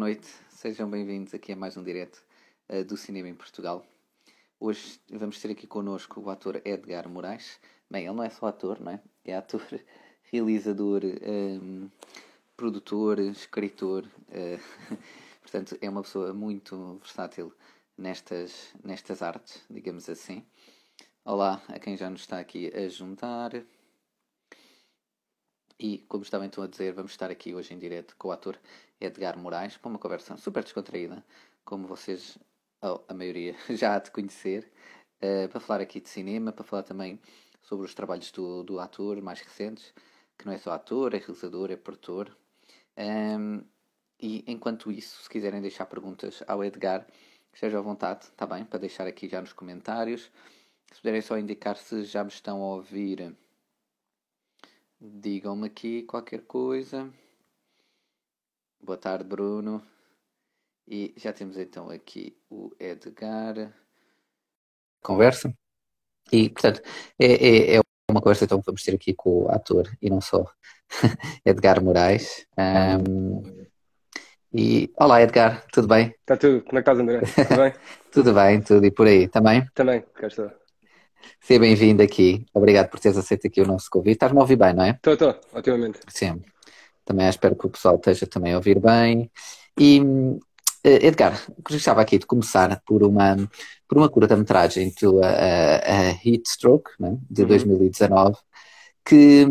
noite, sejam bem-vindos aqui a mais um direto uh, do Cinema em Portugal. Hoje vamos ter aqui connosco o ator Edgar Moraes. Bem, ele não é só ator, não é? É ator, realizador, um, produtor, escritor. Uh, portanto, é uma pessoa muito versátil nestas, nestas artes, digamos assim. Olá a quem já nos está aqui a juntar. E, como estava então a dizer, vamos estar aqui hoje em direto com o ator Edgar Moraes para uma conversa super descontraída, como vocês, a maioria, já há de conhecer, uh, para falar aqui de cinema, para falar também sobre os trabalhos do, do ator mais recentes, que não é só ator, é realizador, é produtor. Um, e enquanto isso, se quiserem deixar perguntas ao Edgar, esteja à vontade, está bem? Para deixar aqui já nos comentários. Se puderem só indicar se já me estão a ouvir Digam-me aqui qualquer coisa. Boa tarde, Bruno. E já temos então aqui o Edgar. Conversa. E, portanto, é, é, é uma conversa então que vamos ter aqui com o ator e não só Edgar Moraes. Um, e olá Edgar, tudo bem? Está tudo, como é que estás André? Tudo bem? tudo bem, tudo e por aí também? Também, cá estou. Seja bem-vindo aqui. Obrigado por teres aceito aqui o nosso convite. Estás-me a ouvir bem, não é? Estou, estou, otimamente. Sim. Também espero que o pessoal esteja também a ouvir bem. E, eh, Edgar, gostava aqui de começar por uma, por uma curta-metragem tua, a, a Heat Stroke, né, de uhum. 2019, que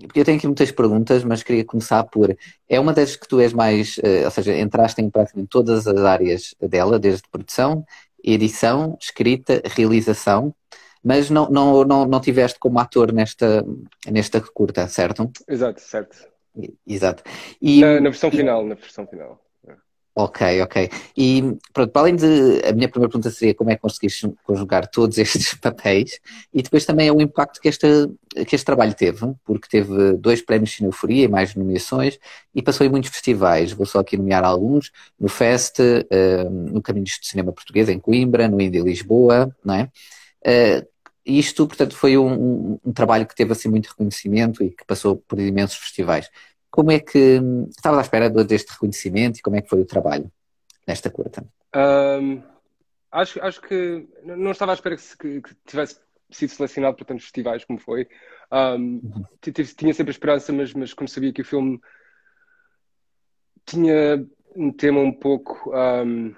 porque eu tenho aqui muitas perguntas, mas queria começar por. É uma das que tu és mais. Uh, ou seja, entraste em praticamente todas as áreas dela, desde produção, edição, escrita, realização mas não, não, não, não tiveste como ator nesta, nesta curta, certo? Exato, certo. Exato. E, na, na versão e, final, na versão final. Ok, ok. E pronto, para além de. A minha primeira pergunta seria como é que conseguiste conjugar todos estes papéis e depois também é o impacto que este, que este trabalho teve, porque teve dois prémios de Euforia e mais nomeações e passou em muitos festivais. Vou só aqui nomear alguns: no Fest, uh, no Caminhos de Cinema Português, em Coimbra, no Indie Lisboa, não é? Isto, portanto, foi um, um, trabalho que teve assim muito reconhecimento e que passou por imensos festivais. Como é que estava à espera deste reconhecimento e como é que foi o trabalho nesta curta? Um, acho, acho que não estava à espera que, que, tivesse sido selecionado para tantos festivais como foi. Um, uhum. Tinha sempre a esperança, mas, mas como sabia que o filme tinha um tema um pouco um,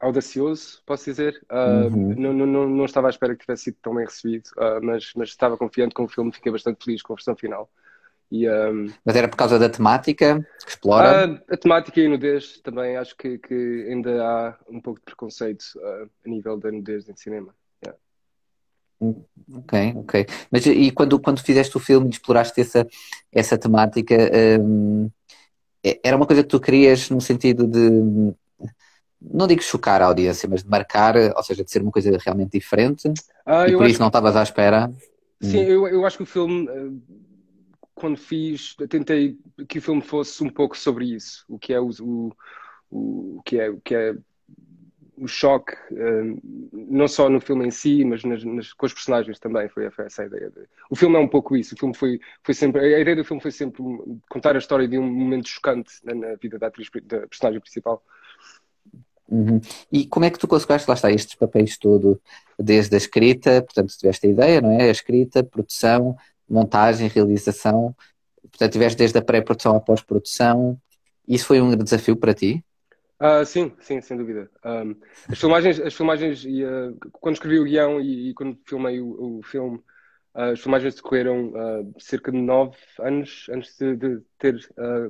audacioso, posso dizer. Uh, uhum. não, não, não estava à espera que tivesse sido tão bem recebido, uh, mas, mas estava confiante com o filme, fiquei bastante feliz com a versão final. E, um, mas era por causa da temática que explora? Uh, a temática e a nudez também, acho que, que ainda há um pouco de preconceito a nível da nudez em cinema. Yeah. Ok, ok. Mas e quando, quando fizeste o filme e exploraste essa, essa temática, um, era uma coisa que tu querias no sentido de não digo chocar a audiência, mas de marcar, ou seja, de ser uma coisa realmente diferente. Ah, e por isso não estavas à espera. Sim, hum. eu, eu acho que o filme, eh, quando fiz, tentei que o filme fosse um pouco sobre isso, o que é o, o, o que é o que é o choque, eh, não só no filme em si, mas nas, nas, com os personagens também, foi, foi essa a ideia. De... O filme é um pouco isso, o filme foi, foi sempre, a ideia do filme foi sempre contar a história de um momento chocante na, na vida da, atriz, da personagem principal. Uhum. E como é que tu conseguiste, lá está, estes papéis todo, desde a escrita, portanto, tiveste a ideia, não é? A escrita, produção, montagem, realização, portanto, tiveste desde a pré-produção à pós-produção, isso foi um desafio para ti? Uh, sim, sim, sem dúvida. Um, as filmagens, as filmagens e, uh, quando escrevi o guião e, e quando filmei o, o filme, uh, as filmagens decorreram cerca de nove anos antes de, de ter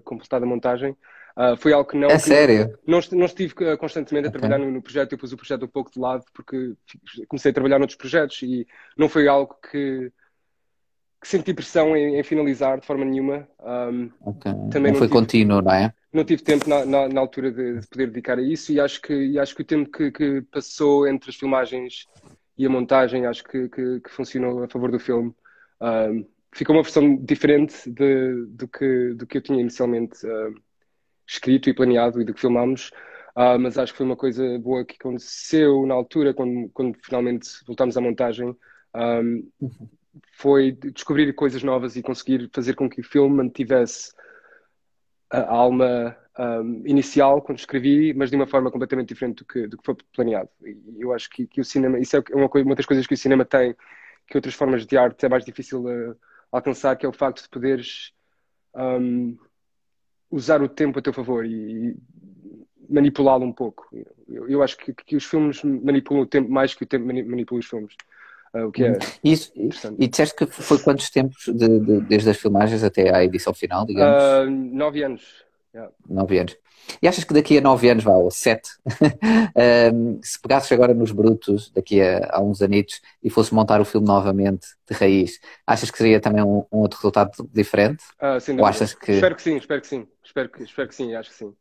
completado a montagem. Uh, foi algo que não. É que sério? Não, não estive ah, constantemente a okay. trabalhar no, no, projeto, eu pus o projeto um pouco de lado porque comecei a trabalhar noutros projetos e não foi algo que, que senti pressão em, em, finalizar de forma nenhuma. Um, okay. também não, foi tive, contínuo, não é? Não tive tempo na, na, na altura de, de, poder dedicar a isso e acho que, e acho que o tempo que, que passou entre as filmagens e a montagem acho que, que, que funcionou a favor do filme. Um, ficou uma versão diferente de, do, que, do que eu tinha inicialmente uh, escrito e planeado e do que filmámos, uh, mas acho que foi uma coisa boa que aconteceu na altura, quando, quando finalmente voltámos à montagem, um, foi descobrir coisas novas e conseguir fazer com que o filme mantivesse a alma um, inicial quando escrevi, mas de uma forma completamente diferente do que, do que foi planeado. E eu acho que, que o cinema, isso é uma, uma das coisas que o cinema tem, que outras formas de arte é mais difícil alcançar, que é o facto de poderes um, usar o tempo a teu favor e, e manipulá-lo um pouco. Eu, eu acho que, que, os filmes manipulam o tempo mais que o tempo manipula os filmes. Uh, o que é uhum. Isso, e disseste que foi quantos tempos de, de, desde as filmagens até à edição final, digamos? Uh, nove anos. Yeah. Nove anos. E achas que daqui a nove anos, vá, ou sete, um, se pegasses agora nos brutos, daqui a, a uns anitos, e fosse montar o filme novamente de raiz, achas que seria também um, um outro resultado diferente? Uh, sim, ou achas que... Espero que sim, espero que sim. Espero que, espero que sim, acho que sim.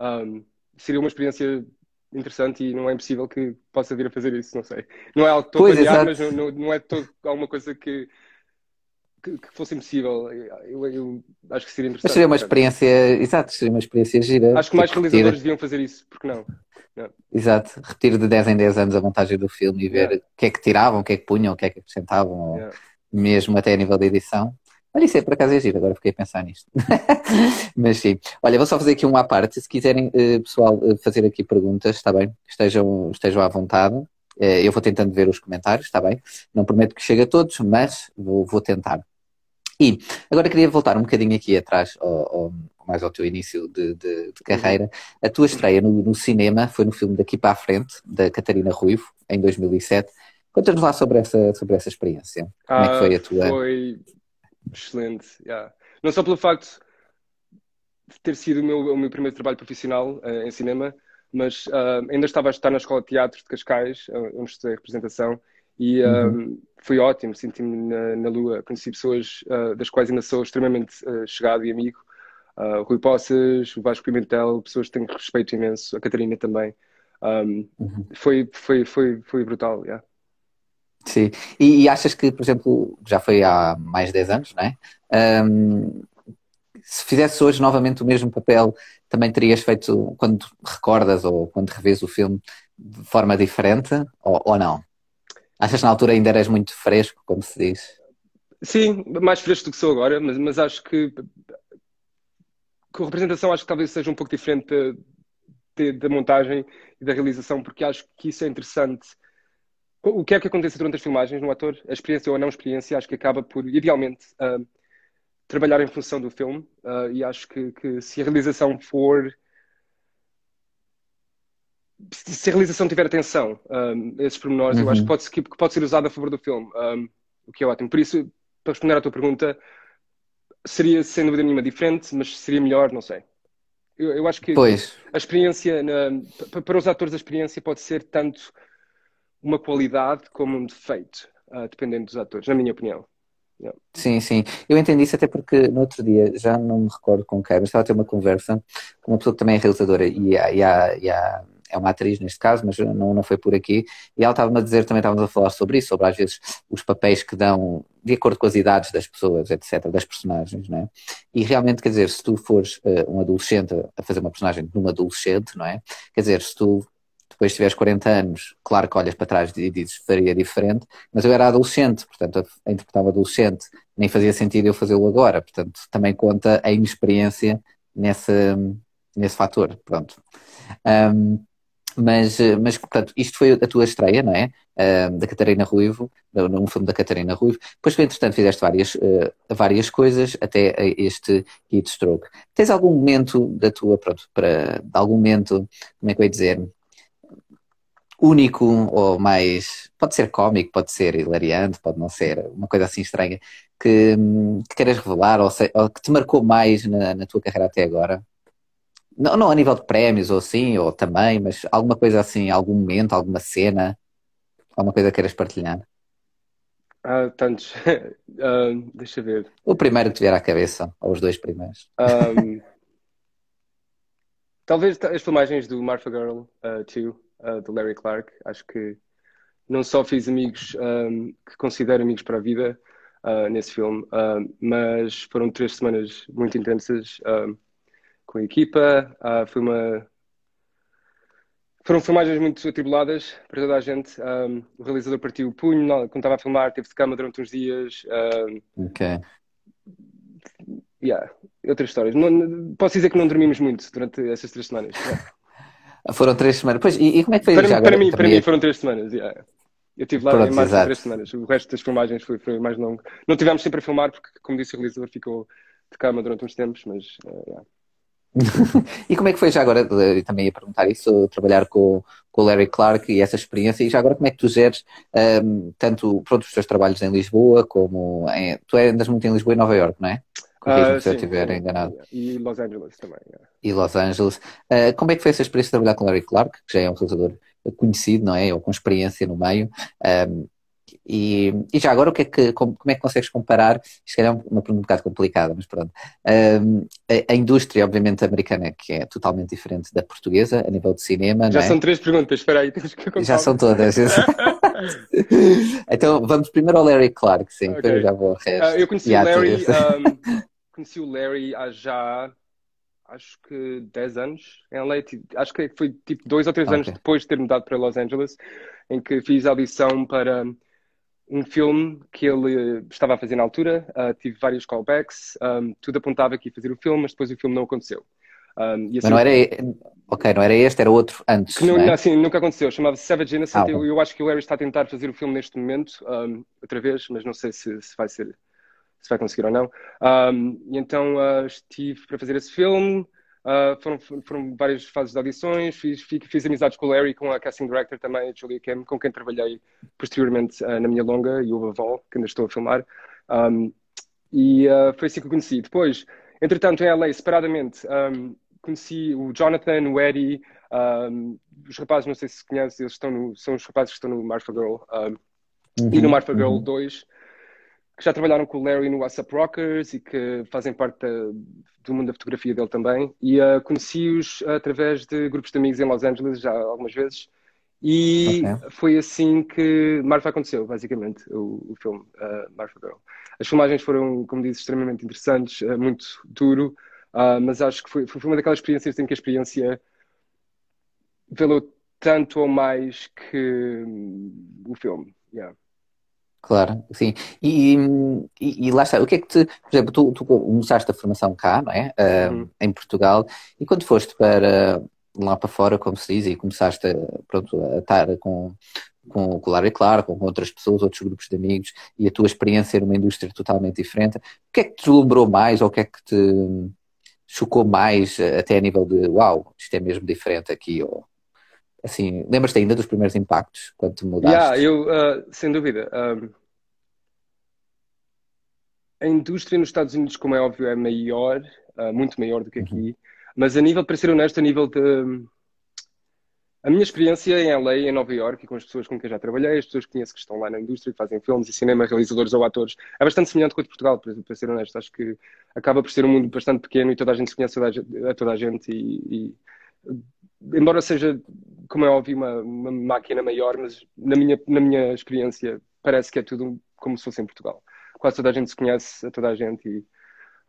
Um, seria uma experiência interessante e não é impossível que possa vir a fazer isso, não sei. Não é algo todo planeado, mas não, não, é todo alguma coisa que que, que fosse impossível. Eu, eu, acho que seria interessante. Mas seria uma experiência, exato, seria uma experiência gira. Acho que mais repetir. realizadores deviam fazer isso, porque não? não? Exato, repetir de 10 em 10 anos a montagem do filme e ver yeah. o que é que tiravam, o que é que punham, o que é que acrescentavam, yeah. mesmo até a nível da edição. Olha, isso é por acaso é giro, agora fiquei a pensar nisto. Mas sim. Olha, vou só fazer aqui um à parte. Se quiserem, eh, pessoal, eh, fazer aqui perguntas, está bem? Estejam, estejam à vontade. Eh, eu vou tentando ver os comentários, está bem? Não prometo que chegue a todos, mas vou, vou tentar. E agora queria voltar um bocadinho aqui atrás, ao, ao, mais ao teu início de, de, de carreira. A tua estreia no, no, cinema foi no filme Daqui para a Frente, da Catarina Ruivo, em 2007. Conta-nos lá sobre essa, sobre essa experiência. Como ah, é que foi a tua? Foi excelente, yeah. Não só pelo facto de ter sido o meu, o meu primeiro trabalho profissional uh, em cinema, mas uh, ainda estava a estar na Escola de Teatro de Cascais, onde estudei representação, e uhum. um, foi ótimo, senti-me na, na, lua, conheci pessoas uh, das quais ainda sou extremamente uh, chegado e amigo. Uh, Rui Poças, o Vasco Pimentel, pessoas que tenho respeito imenso, a Catarina também. Um, uhum. foi, foi, foi, foi brutal, yeah. Sim, e, e, achas que, por exemplo, já foi há mais de 10 anos, não é? Um, se fizesse hoje novamente o mesmo papel, também terias feito, quando recordas ou quando revês o filme, de forma diferente ou, ou não? Achas que na altura ainda eras muito fresco, como se diz? Sim, mais fresco do que sou agora, mas, mas acho que com a representação acho que talvez seja um pouco diferente da montagem e da realização, porque acho que isso é interessante. O que é que acontece durante as filmagens no ator, a experiência ou a não experiência, acho que acaba por, idealmente, uh, trabalhar em função do filme. Uh, e acho que, que se a realização for se a realização tiver atenção um, esses pormenores, uhum. eu acho que pode, que pode ser usado a favor do filme, um, o que é ótimo. Por isso, para responder à tua pergunta, seria sem dúvida nenhuma diferente, mas seria melhor, não sei. Eu, eu acho que pois. a experiência, na, para os atores, a experiência pode ser tanto uma qualidade como um defeito, uh, dependendo dos atores, na minha opinião. Yeah. Sim, sim. Eu entendi isso até porque no outro dia, já não me recordo com quem, mas estava a ter uma conversa com uma pessoa que também é realizadora e há, e há, e há é uma atriz neste caso, mas não, não foi por aqui. E ela estava-me a dizer, também estávamos a falar sobre isso, sobre às vezes os papéis que dão de acordo com as idades das pessoas, etc., das personagens, não é? E realmente, quer dizer, se tu fores uh, um adolescente a fazer uma personagem de um adolescente, não é? Quer dizer, se tu depois tiveres 40 anos, claro que olhas para trás e dizes faria diferente, mas eu era adolescente, portanto, a, interpretar um adolescente nem fazia sentido eu fazê-lo agora, portanto, também conta a inexperiência nesse, nesse fator, pronto. Um, mas, eh, mas, portanto, isto foi a tua estreia, não é? Uh, da Catarina Ruivo, num filme da Catarina Ruivo. Depois, entretanto, fizeste várias, uh, várias coisas até este Heat Stroke. Tens algum momento da tua, pronto, para, algum momento, como é que eu ia dizer, único ou mais, pode ser cómico, pode ser hilariante, pode não ser, uma coisa assim estranha, que, que queiras revelar ou, se, ou que te marcou mais na, na tua carreira até agora? Não, não a nível de prémios ou assim, ou também, mas alguma coisa assim, algum momento, alguma cena, alguma coisa que queiras partilhar? Ah, tantos. uh, deixa ver. O primeiro que te vier à cabeça, ou os dois primeiros. Um, talvez as filmagens do Martha Girl 2, uh, uh, do Larry Clark. Acho que não só fiz amigos um, que considero amigos para a vida uh, nesse filme, mas foram três semanas muito intensas com a equipa. Uh, foi uma... Foram filmagens muito atribuladas para toda a gente. Um, o realizador partiu o punho quando estava a filmar, teve de cama durante uns dias. Um, ok. yeah, outras histórias. Não, posso dizer que não dormimos muito durante essas três semanas. Yeah. Foram três semanas. Pois, e, e como é que foi para, já para mim, para mim foram três semanas. Yeah. Eu estive lá Pronto, em mais de três semanas. O resto das filmagens foi, foi mais longo. Não tivemos sempre a filmar, porque, como disse o realizador, ficou de cama durante uns tempos, mas uh, yeah. E como é que foi já agora, eu também ia perguntar isso, trabalhar com, com o Larry Clark e essa experiência, e já agora como é que tu geres um, tanto pronto, os teus trabalhos em Lisboa, como em, tu andas muito em Lisboa e Nova York, não é? Corrige-me Ah, se eu sim, estiver sim. enganado. E Los Angeles também. yeah. E Los Angeles. Uh, como é que foi essa experiência de trabalhar com o Larry Clark, que já é um realizador conhecido, não é? Ou com experiência no meio. Um, e, e já agora, o que é que, como, como é que consegues comparar? Isto é uma pergunta um bocado complicada, mas pronto. Um, a, a indústria, obviamente, americana, que é totalmente diferente da portuguesa, a nível de cinema, Já é? são três perguntas, espera aí, temos que Já são todas. então, vamos primeiro ao Larry Clark, sim, depois Ok. eu já vou ao resto. Ah, eu conheci o Larry, um, conheci o Larry há já acho que 10 anos em LA. Acho que foi tipo dois ou três anos Ok. depois de ter mudado para Los Angeles, em que fiz a audição para um filme que ele estava a fazer na altura. Ah, tive vários callbacks, um, tudo apontava que ia fazer o filme, mas depois o filme não aconteceu. Um, e Mas assim, não era, ok, não era este, era outro antes, que não, não é? assim, nunca aconteceu. Chamava-se Savage Innocent. Ah, eu, eu acho que o Larry está a tentar fazer o filme neste momento, um, outra vez, mas não sei se, se vai ser, se vai conseguir ou não. Um, e então uh, estive para fazer esse filme. Uh, foram, foram várias fases de audições. Fiz, fiz, fiz amizades com o Larry, com a casting director também, a Julia Kim, com quem trabalhei posteriormente uh, na minha longa, e o Aval, que ainda estou a filmar. Um, e uh, foi assim que eu conheci. Depois, entretanto, em LA, separadamente, um, conheci o Jonathan, o Eddie, um, os rapazes, não sei se conheces, eles estão no, são os rapazes que estão no Marfa Girl um, e no Uhum, Marfa Girl uhum. 2, que já trabalharam com o Larry no WhatsApp Rockers e que fazem parte da- do mundo da fotografia dele também. E uh, conheci-os através de grupos de amigos em Los Angeles já algumas vezes. E Ok. foi assim que Marfa aconteceu, basicamente, o, o filme uh, Marfa Girl. As filmagens foram, como disse, extremamente interessantes, uh, muito duro, uh, mas acho que foi, foi uma daquelas experiências em que a experiência valeu tanto ou mais que hum, o filme. Yeah. Claro, sim. E, e, e lá está, o que é que te, por exemplo, tu, tu começaste a formação cá, não é? Ah, Uhum. em Portugal, e quando foste para lá para fora, como se diz, e começaste a, pronto, a estar com, com, o Larry Clark, com outras pessoas, outros grupos de amigos, e a tua experiência numa indústria totalmente diferente, o que é que te deslumbrou mais, ou o que é que te chocou mais, até a nível de, uau, isto é mesmo diferente aqui, ou assim, lembras-te ainda dos primeiros impactos, quando te mudaste? Yeah, eu, uh, sem dúvida. um, a indústria nos Estados Unidos, como é óbvio, é maior, uh, muito maior do que aqui. Mas a nível, para ser honesto, a nível de. A minha experiência em LA, em Nova York, e com as pessoas com quem já trabalhei, as pessoas que conheço que estão lá na indústria, que fazem filmes e cinema, realizadores ou atores, é bastante semelhante com o de Portugal, para, para ser honesto. Acho que acaba por ser um mundo bastante pequeno e toda a gente se conhece a toda a gente, a toda a gente e, e, embora seja, como é óbvio, uma, uma máquina maior, mas na minha, na minha experiência parece que é tudo como se fosse em Portugal. Quase toda a gente se conhece a toda a gente e.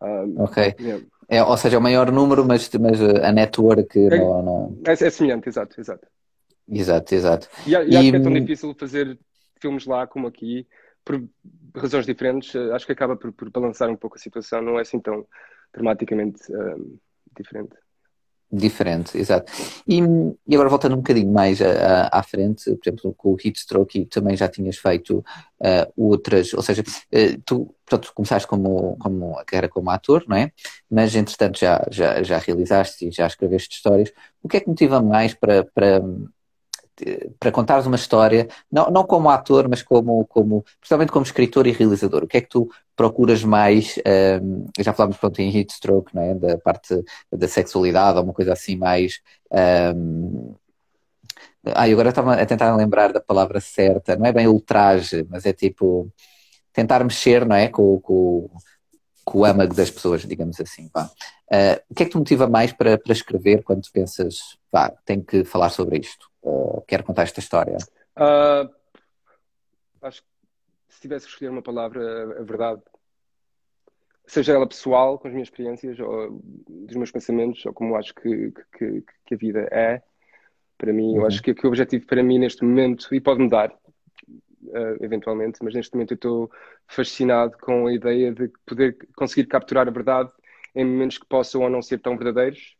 um, Ok. yeah. É, ou seja, é o maior número, mas, mas a network É- não, não... É, é semelhante, exato, exato. Exato, exato. E, a- e acho E, que é tão hum, difícil fazer filmes lá como aqui, por razões diferentes. eh, Acho que acaba por, por balançar um pouco a situação, não é assim tão dramaticamente um, diferente. Diferente, exato. E, e agora voltando um bocadinho mais a- a- à frente, por exemplo, com o Heatstroke, e também já tinhas feito ah, outras, ou seja, eh, tu, portanto, começaste como, como a carreira como ator, não é? Mas entretanto já, já, já realizaste e já escreveste histórias. O que é que motiva mais para, para, para contares uma história, não, não como ator, mas como, como, principalmente como escritor e realizador? O que é que tu procuras mais? ahm, já falámos pronto, em Heatstroke, não é? Da parte da sexualidade, ou uma coisa assim mais. ahm, Ah, eu agora estava a tentar lembrar da palavra certa, não é bem ultraje, mas é tipo tentar mexer, não é? Com, com, com o âmago das pessoas, digamos assim. Ah, o que é que te motiva mais para, para escrever quando pensas, vá, tenho que falar sobre isto, ou quero contar esta história? Ah, acho que tivesse que escolher uma palavra, a verdade, seja ela pessoal, com as minhas experiências, ou dos meus pensamentos, ou como acho que, que, que a vida é, para mim, eu Uhum. acho que, que o objetivo para mim neste momento, e pode mudar ah, eventualmente, mas neste momento eu estou fascinado com a ideia de poder conseguir capturar a verdade em momentos que possam ou não ser tão verdadeiros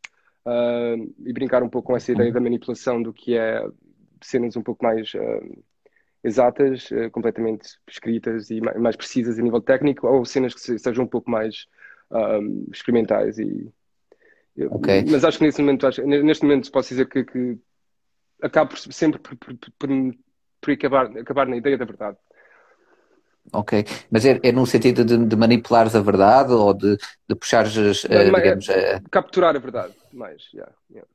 uh, e brincar um pouco com essa ideia da manipulação do que é cenas um pouco mais uh, exatas, uh, completamente escritas e mais, mais, precisas a nível técnico, ou cenas que sejam um pouco mais experimentais e okay. mas acho que neste momento acho, neste momento posso dizer que, que acabo sempre por, por, por, por acabar, acabar na ideia da verdade Ok, mas é, é no sentido de, de manipulares a verdade ou de, de puxares, uh, digamos... É, capturar a verdade, mais, yeah, yeah.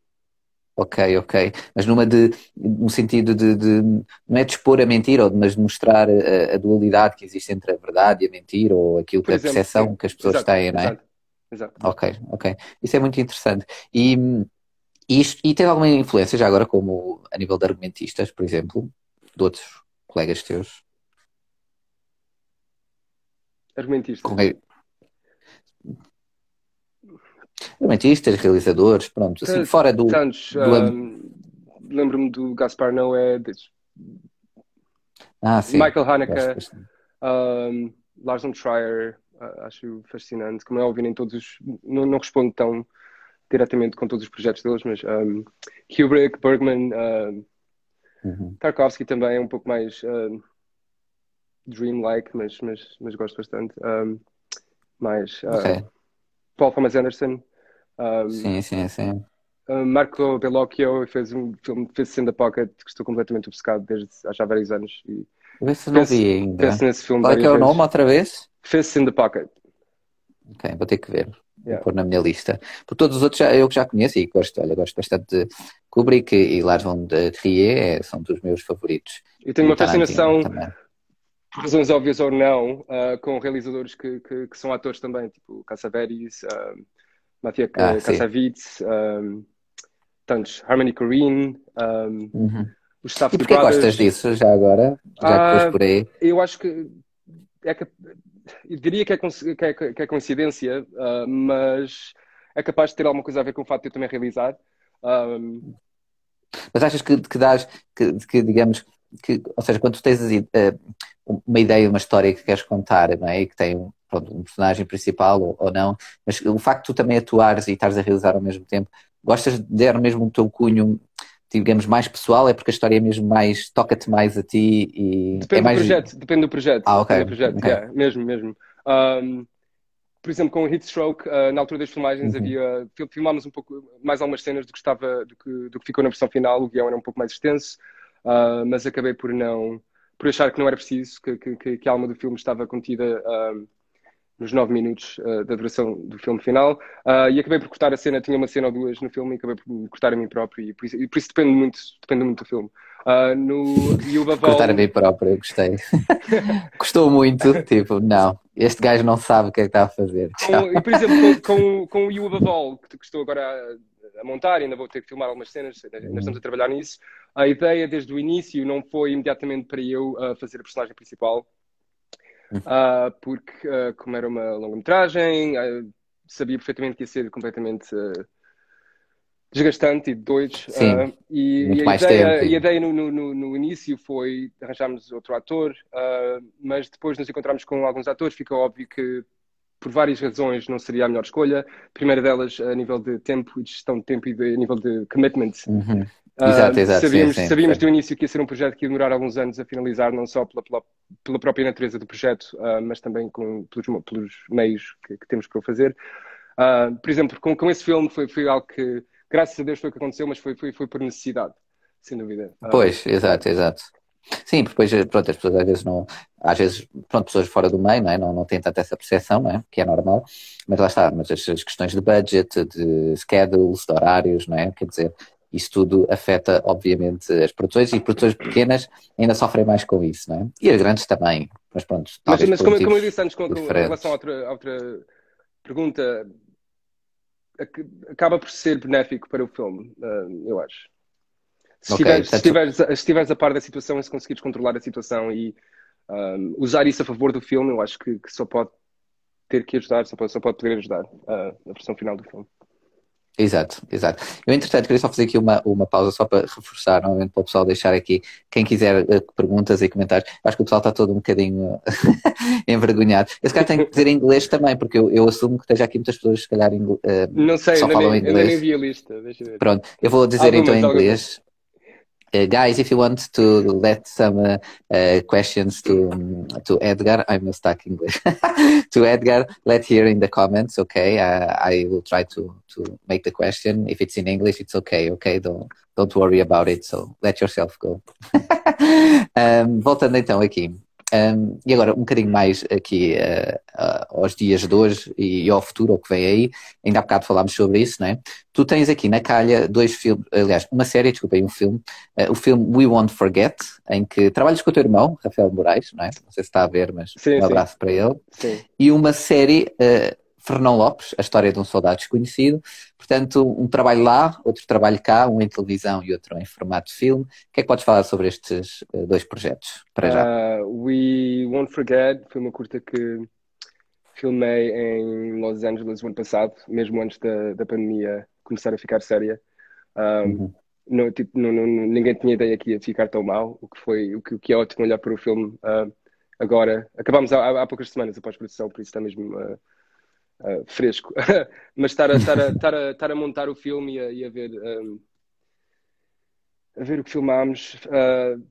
Ok, ok. Mas numa de, no sentido de, de, não é de expor a mentira, mas de mostrar a, a, dualidade que existe entre a verdade e a mentira, ou aquilo que a percepção sim. que as pessoas exato, têm, não é? Exato, exato. Ok, ok. Isso é muito interessante. E, e, isto, e tem alguma influência já agora, como a nível de argumentistas, por exemplo, de outros colegas teus? Argumentistas. Com... Argumentistas, realizadores, pronto, assim, fora do. Tantos. do... Um, Lembro-me do Gaspar Noé, ah, sim. Michael Haneke, um, Lars von Trier, uh, acho fascinante. Como é óbvio, nem todos os. Não, não respondo tão diretamente com todos os projetos deles, mas um, Kubrick, Bergman, uh, uhum. Tarkovsky também é um pouco mais. Uh, dreamlike, mas, mas, mas gosto bastante. Um, mais uh, okay. Paul Thomas Anderson. Um, sim, sim, sim. Uh, Marco Bellocchio fez um filme in the Pocket que estou completamente obcecado desde há já vários anos. E Esse não vi ainda. Penso nesse filme Qual é que é o nome outra vez? Fists in the Pocket. Ok, vou ter que ver. Yeah. Vou pôr na minha lista. Por todos os outros já, eu que já conheço e gosto, olha, gosto bastante de Kubrick e Lars von Trier, é, são dos meus favoritos. Eu tenho uma fascinação também por razões óbvias ou não, uh, com realizadores que, que, que, são atores também, tipo Cassavetes, uh, Mattia ah, um, tantos, Harmony Corrine, um, uhum. os Staff E porquê gostas disso já agora? Já uh, por aí? Eu acho que é que eu diria que é, que é, que é coincidência, uh, mas é capaz de ter alguma coisa a ver com o facto de eu também realizar. Um... Mas achas que, que dás, que, que digamos, que, ou seja, quando tens uh, uma ideia, uma história que queres contar, não é? E que tem pronto, um personagem principal ou, ou, não, mas o facto de tu também atuares e estares a realizar ao mesmo tempo, gostas de dar mesmo o teu cunho, digamos, mais pessoal, é porque a história é mesmo mais, toca-te mais a ti e. Depende é mais... do projeto, depende do projeto. Ah, ok. Do projeto, okay. Yeah, mesmo, mesmo. Um, por exemplo, com o Heatstroke, uh, na altura das filmagens uhum. havia. Filmámos um pouco mais algumas cenas do que estava, do que, do que ficou na versão final, o guião era um pouco mais extenso uh, mas acabei por não por achar que não era preciso, que, que, que a alma do filme estava contida nos nove minutos uh, da duração do filme final. Uh, e acabei por cortar a cena, tinha uma cena ou duas no filme e acabei por cortar a mim próprio. E por isso, e por isso depende, muito, depende muito do filme. Uh, no Yuba Vol... Cortar a mim próprio, gostei. Gostou muito, tipo, não, este gajo não sabe o que é que está a fazer. Com, e por exemplo, com, com, com o Yuba Vol, que estou agora a, a montar, ainda vou ter que filmar algumas cenas, ainda estamos a trabalhar nisso a ideia desde o início não foi imediatamente para eu fazer a personagem principal, uh, porque uh, como era uma longa-metragem, sabia perfeitamente que ia ser completamente desgastante e doido. Sim, e, e, a ideia, e, a ideia, no, no, no, início foi arranjarmos outro ator, mas depois nos encontramos com alguns atores, ficou óbvio que por várias razões não seria a melhor escolha. A primeira delas a nível de tempo e de gestão de tempo e de, a nível de commitment. Uhum. Exato, exato. Sabíamos, sim, sim, sabíamos sim. do início que ia ser um projeto que ia demorar alguns anos a finalizar, não só pela, pela, pela própria natureza do projeto, uh, mas também com, pelos, pelos meios que, que, temos para o fazer. Uh, por exemplo, com, com esse filme foi, foi algo que, graças a Deus, foi o que aconteceu, mas foi, foi, foi por necessidade, sem dúvida. Uh, pois, exato, exato. Sim, porque depois, pronto, as pessoas às vezes não, às vezes, pronto, pessoas fora do meio, não, é? não, não têm tanta essa percepção, não é? Que é normal, mas lá está, mas as, as questões de budget, de schedules, de horários, não é? Quer dizer, isso tudo afeta, obviamente, as produções e produções pequenas ainda sofrem mais com isso, não é? E as grandes também, mas pronto. Mas, mas como, como, eu disse antes, com, em relação a outra, a outra pergunta, acaba por ser benéfico para o filme, uh, eu acho. Se, okay, se, a par da situação e se conseguires controlar a situação e um, usar isso a favor do filme, eu acho que, que só pode ter que ajudar, só pode, só pode poder ajudar uh, a versão final do filme. Exato, exato. Eu, entretanto, queria só fazer aqui uma, uma pausa só para reforçar, novamente, para o pessoal deixar aqui, quem quiser uh, perguntas e comentários. Acho que o pessoal está todo um bocadinho envergonhado. Esse cara tem que dizer em inglês também, porque eu, eu assumo que esteja aqui muitas pessoas, se calhar, uh, Não sei, só falam nem, inglês. nem vi a lista. Deixa ver. Pronto, eu vou dizer então em inglês. Uh, guys, if you want to let some uh, uh, questions to um, to Edgar, I'm stuck English. to Edgar, let here in the comments. Okay, I will try to to make the question. If it's in English, it's okay. Okay, don't don't worry about it. So let yourself go. um, voltando então aqui. Um, e agora, um bocadinho mais aqui uh, uh, aos dias de hoje e ao futuro, o que vem aí, ainda há bocado falámos sobre isso, não é? Tu tens aqui na calha dois filmes, aliás, uma série, desculpa aí, um filme, uh, o filme We Won't Forget, em que trabalhas com o teu irmão, Rafael Moraes, não é? Não sei se está a ver, mas sim, um abraço sim. para ele. Sim. E uma série Fernão Lopes, a história de um soldado desconhecido. Portanto, um trabalho lá, outro trabalho cá, um em televisão e outro em formato de filme. O que é que podes falar sobre estes uh, dois projetos, para já? Uh, We Won't Forget foi uma curta que filmei em Los Angeles o ano passado, mesmo antes da, da pandemia começar a ficar séria. Um, uhum. não, tipo, não, não, ninguém tinha ideia que ia ficar tão mal, o que foi o que, o que é ótimo olhar para o filme uh, agora. Acabámos há, há, poucas semanas a pós-produção, por isso está mesmo uh, uh, fresco. Mas estar a, estar, a, estar, a, estar a montar o filme e a, e a ver, um, a ver o que filmámos, uh,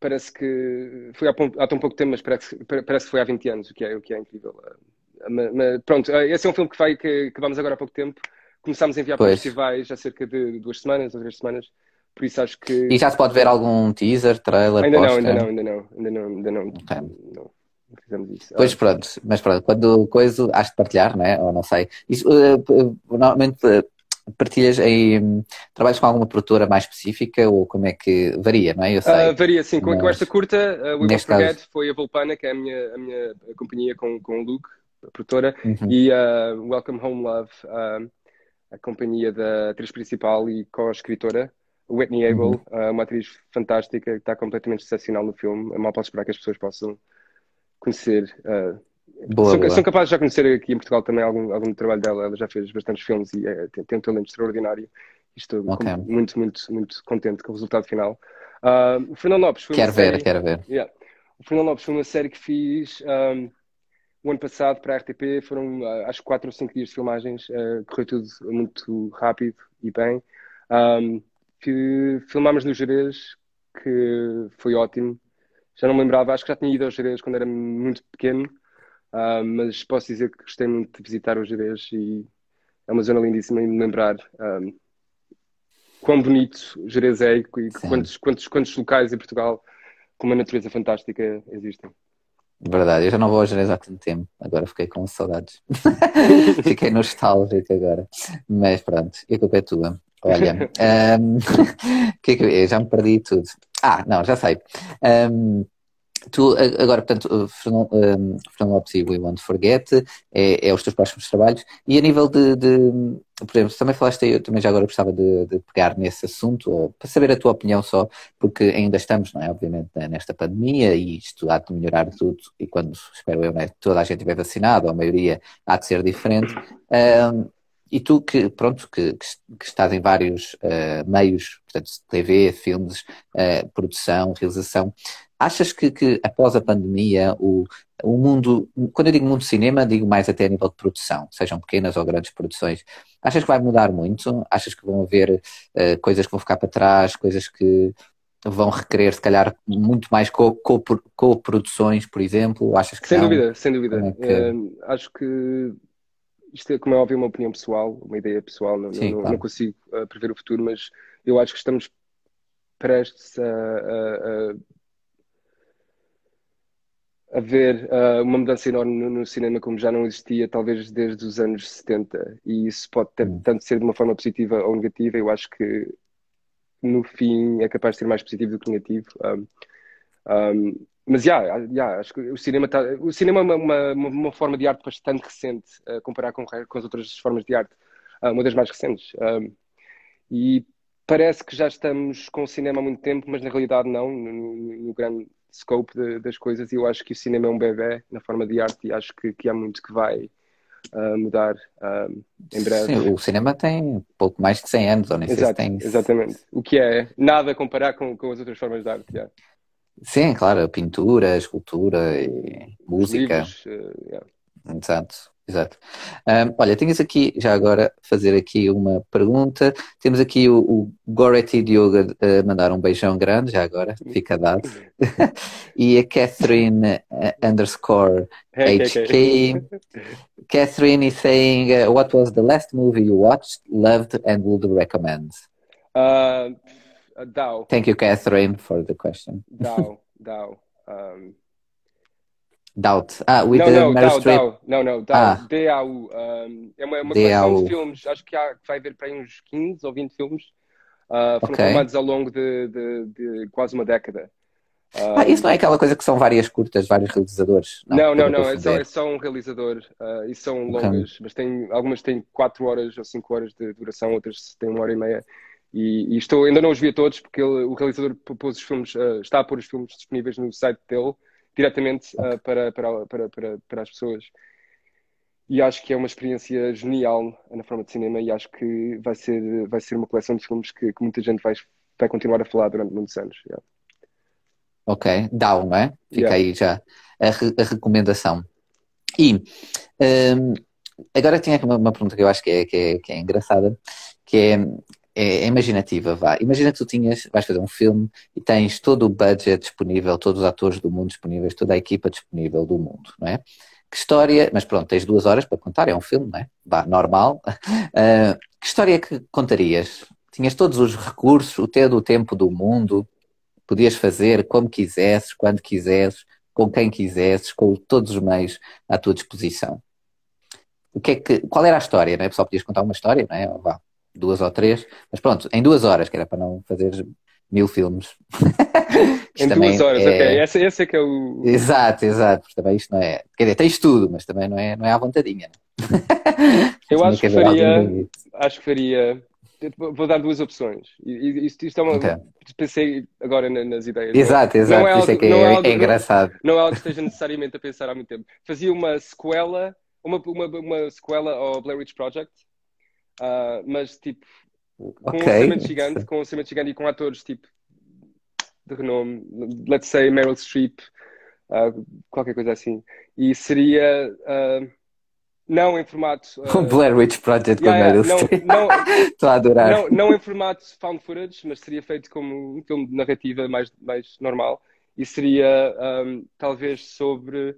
parece que foi há, há, tão pouco tempo, mas parece, parece que foi há 20 anos, o que é, o que é incrível. Uh, mas, mas, pronto, esse é um filme que, vai, que, que vamos agora há pouco tempo. Começámos a enviar pois. para festivais há cerca de duas semanas ou três semanas. Por isso acho que. E já se pode ver algum teaser, trailer? Ainda não, ainda não, ainda não, ainda não, ainda não. Okay. não fizemos isso. Pois pronto, mas pronto, quando coisa, has de partilhar, né? Ou não sei. Isso, uh, normalmente uh, partilhas em um, trabalhos com alguma produtora mais específica ou como é que varia, não é? Eu sei. Uh, varia, sim. Com, com esta curta, uh, o Neste Forget caso... foi a Volpana, que é a minha, a minha companhia com, com o Luke, a produtora, uhum. e uh, Welcome Home Love, a companhia da atriz principal e co-escritora. Whitney Abel, uhum. uma atriz fantástica que está completamente excepcional no filme. Eu mal posso esperar que as pessoas possam conhecer. Uh, boa, são, boa. de já conhecer aqui em Portugal também algum, algum trabalho dela. Ela já fez bastantes filmes e é, tem, tem, um talento extraordinário. Estou okay. muito, muito, muito contente com o resultado final. Uh, o Fernando Lopes foi Quero ver, série, quero ver. Yeah. O Fernando Lopes foi uma série que fiz um, o ano passado para a RTP. Foram uh, acho quatro ou cinco dias de filmagens. Uh, correu tudo muito rápido e bem. Um, filmámos no Jerez, que foi ótimo já não me lembrava, acho que já tinha ido aos Jerez quando era muito pequeno, uh, mas posso dizer que gostei muito de visitar os Jerez e é uma zona lindíssima e me lembrar um, ah, quão bonito Jerez é e quantos, quantos, quantos locais em Portugal com uma natureza fantástica existem. Verdade, eu já não vou ao Jerez há tanto tempo, agora fiquei com saudades. fiquei nostálgico agora. Mas pronto, e a culpa é tua. Olha, um, que é que eu, já me perdi tudo. Ah, não, já sei. Um, tu, agora, portanto, Fernando, um, Fernando Lopes e We Want to Forget é, é, os teus próximos trabalhos. E a nível de, de por exemplo, também falaste, eu também já agora gostava de, de, pegar nesse assunto, ou para saber a tua opinião só, porque ainda estamos, não é, obviamente, nesta pandemia e isto há de melhorar tudo, e quando, espero eu, né, toda a gente estiver vacinada, ou a maioria há de ser diferente. Um, e tu que, pronto, que, que estás em vários uh, meios, portanto, TV, filmes, uh, produção, realização, achas que, que, após a pandemia o, o mundo, quando eu digo mundo cinema, digo mais até a nível de produção, sejam pequenas ou grandes produções, achas que vai mudar muito? Achas que vão haver uh, coisas que vão ficar para trás, coisas que vão requerer, se calhar, muito mais co-produções, co, co por exemplo? Achas que sem não? dúvida, sem dúvida. É que... acho que isto é, como é óbvio, uma opinião pessoal, uma ideia pessoal, não, Sim, não, claro. não consigo uh, prever o futuro, mas eu acho que estamos prestes a, a, a, a ver uh, uma mudança enorme no, no, cinema como já não existia, talvez desde os anos 70, e isso pode ter, hum. tanto ser de uma forma positiva ou negativa, eu acho que no fim é capaz de ser mais positivo do que negativo. Um, um, mas já, yeah, yeah, acho que o cinema tá, o cinema é uma, uma, uma, forma de arte bastante recente uh, comparar com, com as outras formas de arte, uh, uma das mais recentes. Uh, e parece que já estamos com o cinema há muito tempo, mas na realidade não, no, no grande scope de, das coisas. E eu acho que o cinema é um bebê na forma de arte e acho que, que há muito que vai uh, mudar em breve. Sim, o cinema tem pouco mais de 100 anos, ou nem Exato, sei se tem. Exatamente. O que é nada a comparar com, com as outras formas de arte. Yeah. Sim, claro, pintura, escultura e música. Livros, uh, yeah. Exato. Exato. Um, olha, tens aqui, já agora, fazer aqui uma pergunta. Temos aqui o, o Goretti Diogo a mandar um beijão grande, já agora, fica dado. e a Catherine uh, underscore HK. Catherine is saying, uh, what was the last movie you watched, loved and would recommend? Uh, Dow. Thank you, Catherine, for the question. Dow, Dow. Um... Doubt. Ah, with não, the não, Meryl Streep. Não, não, Dow. Ah. D-A-U. Um, é uma, uma coleção de filmes. Acho que, há, vai haver para aí uns 15 ou 20 filmes. Uh, foram Ok. filmados ao longo de, de, de quase uma década. Uh, Ah, isso não é aquela coisa que são várias curtas, vários realizadores? Não, não, não, a é só, é só um realizador uh, e são longas, mas tem, algumas têm 4 horas ou 5 horas de duração, outras têm uma hora e meia. E, e estou, ainda não os vi a todos porque ele- o realizador pôs os filmes, uh, está a pôr os filmes disponíveis no site dele diretamente uh, para, para, para, para, para as pessoas. E acho que é uma experiência genial na forma de cinema e acho que vai ser, vai ser uma coleção de filmes que, que muita gente vai, vai continuar a falar durante muitos anos. yeah. Ok, Down, não é? Fica Yeah. aí já a, re- a recomendação. E hum, agora tinha uma, uma pergunta que eu acho que é, que é, que é engraçada, que é, é, é imaginativa, vá. Imagina que tu tinhas, vais fazer um filme e tens todo o budget disponível, todos os atores do mundo disponíveis, toda a equipa disponível do mundo, não é? Que história, mas pronto, tens duas horas para contar, é um filme, não é? Vá, normal. Ah, que história que contarias? Tinhas todos os recursos, o todo o tempo do mundo, podias fazer como quisesses, quando quisesses, com quem quisesses, com todos os meios à tua disposição. O que é que, qual era a história, não é? Só podias contar uma história, não é? Vá, duas ou três, mas pronto, em duas horas, que era para não fazeres mil filmes. Em duas horas, é- ok. Esse, esse é que é o. Exato, exato, porque também isto não é. Quer dizer, tens tudo, mas também não é, não é à vontadinha. Não? Eu acho que faria. Acho que faria. Vou dar duas opções. Isto, isto é uma. Ok. Pensei agora na- nas ideias. Exato, exato, Não é por isso é algo- que é, não é algo- é engraçado. Não é algo que esteja necessariamente a pensar há muito tempo. Fazia uma sequela, uma, uma, uma sequela ao Blair Witch Project, ah, mas tipo, com Ok. um orçamento gigante, com um orçamento gigante e com atores tipo de renome, let's say Meryl Streep, ah, qualquer coisa assim. E seria ah, não em formato. O Blair Witch Project com yeah, Meryl yeah, Streep. Estou a adorar. não, não em formato found footage, mas seria feito como um filme de narrativa mais, mais normal e seria um, talvez sobre.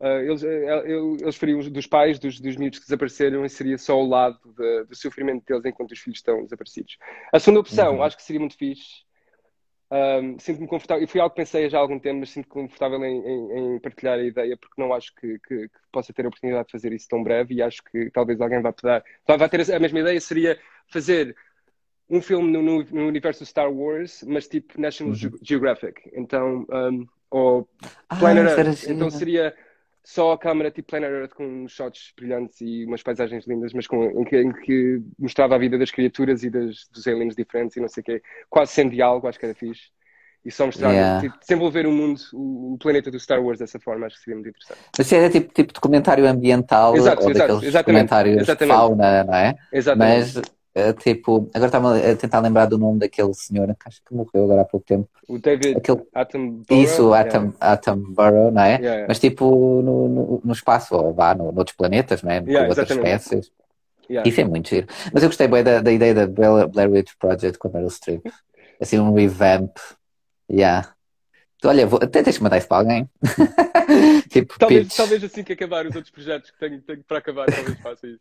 Uh, eles, eu- eles fariam os- dos pais dos, dos miúdos que desapareceram e seria só o lado de- do sofrimento deles enquanto os filhos estão desaparecidos. A segunda opção, Uhum. acho que seria muito fixe. Um, sinto-me confortável, e foi algo que pensei já há algum tempo, mas sinto-me confortável em, em- em partilhar a ideia, porque não acho que, que- que possa ter a oportunidade de fazer isso tão breve e acho que talvez alguém vá, pedir, vai, ter a mesma ideia, seria fazer um filme no, no- no universo do Star Wars, mas tipo National Uhum. Ge- Geographic, então, um, ou Ah, Planet isso era Earth, então seria só a câmera tipo Planet Earth com shots brilhantes e umas paisagens lindas, mas com, em, que, em que mostrava a vida das criaturas e das, dos aliens diferentes e não sei o quê, quase sem diálogo, acho que era fixe. E só mostrar, Yeah. tipo, desenvolver o mundo, o, o planeta do Star Wars dessa forma, acho que seria muito interessante. Mas era tipo, tipo documentário ambiental Exato, ou exato, daqueles exatamente, documentários exatamente. de fauna, não é? Exatamente. Mas, eh, tipo, agora estava a tentar lembrar do nome daquele senhor que acho que morreu agora há pouco tempo. O David Aquele- Attenborough. Isso, o yeah. Atom, Attenborough, não é? Yeah, yeah. Mas tipo no, no, no espaço, ou vá, no, noutros planetas, não é? Com outras exatamente. espécies. Isso é muito giro. Mas eu gostei bem da, da ideia da Blair, Witch Project com a Meryl Streep. Assim, um revamp. Yeah. Olha, vou, até tens que mandar isso para alguém. tipo, Talvez, pitch. talvez assim que acabar os outros projetos que tenho, tenho para acabar, talvez faça isso.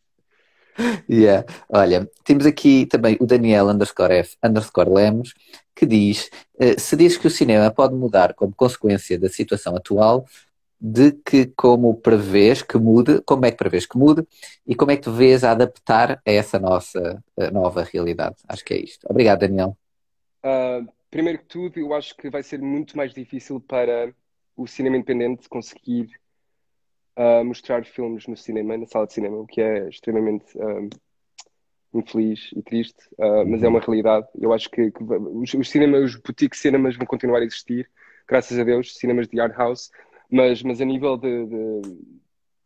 Yeah. Olha, temos aqui também o Daniel underscore F underscore Lemos que diz: eh, se diz que o cinema pode mudar como consequência da situação atual, de que como prevês que mude, como é que prevês que mude e como é que te vês a adaptar a essa nossa nova realidade? Acho que é isto. Obrigado, Daniel. Ah, primeiro que tudo, eu acho que vai ser muito mais difícil para o cinema independente conseguir ah, mostrar filmes no cinema, na sala de cinema, o que é extremamente ah, infeliz e triste, ah, mas é uma realidade. Eu acho que, que os, os cinemas, os boutique cinemas vão continuar a existir, graças a Deus, cinemas de art house, mas, mas a nível de, de-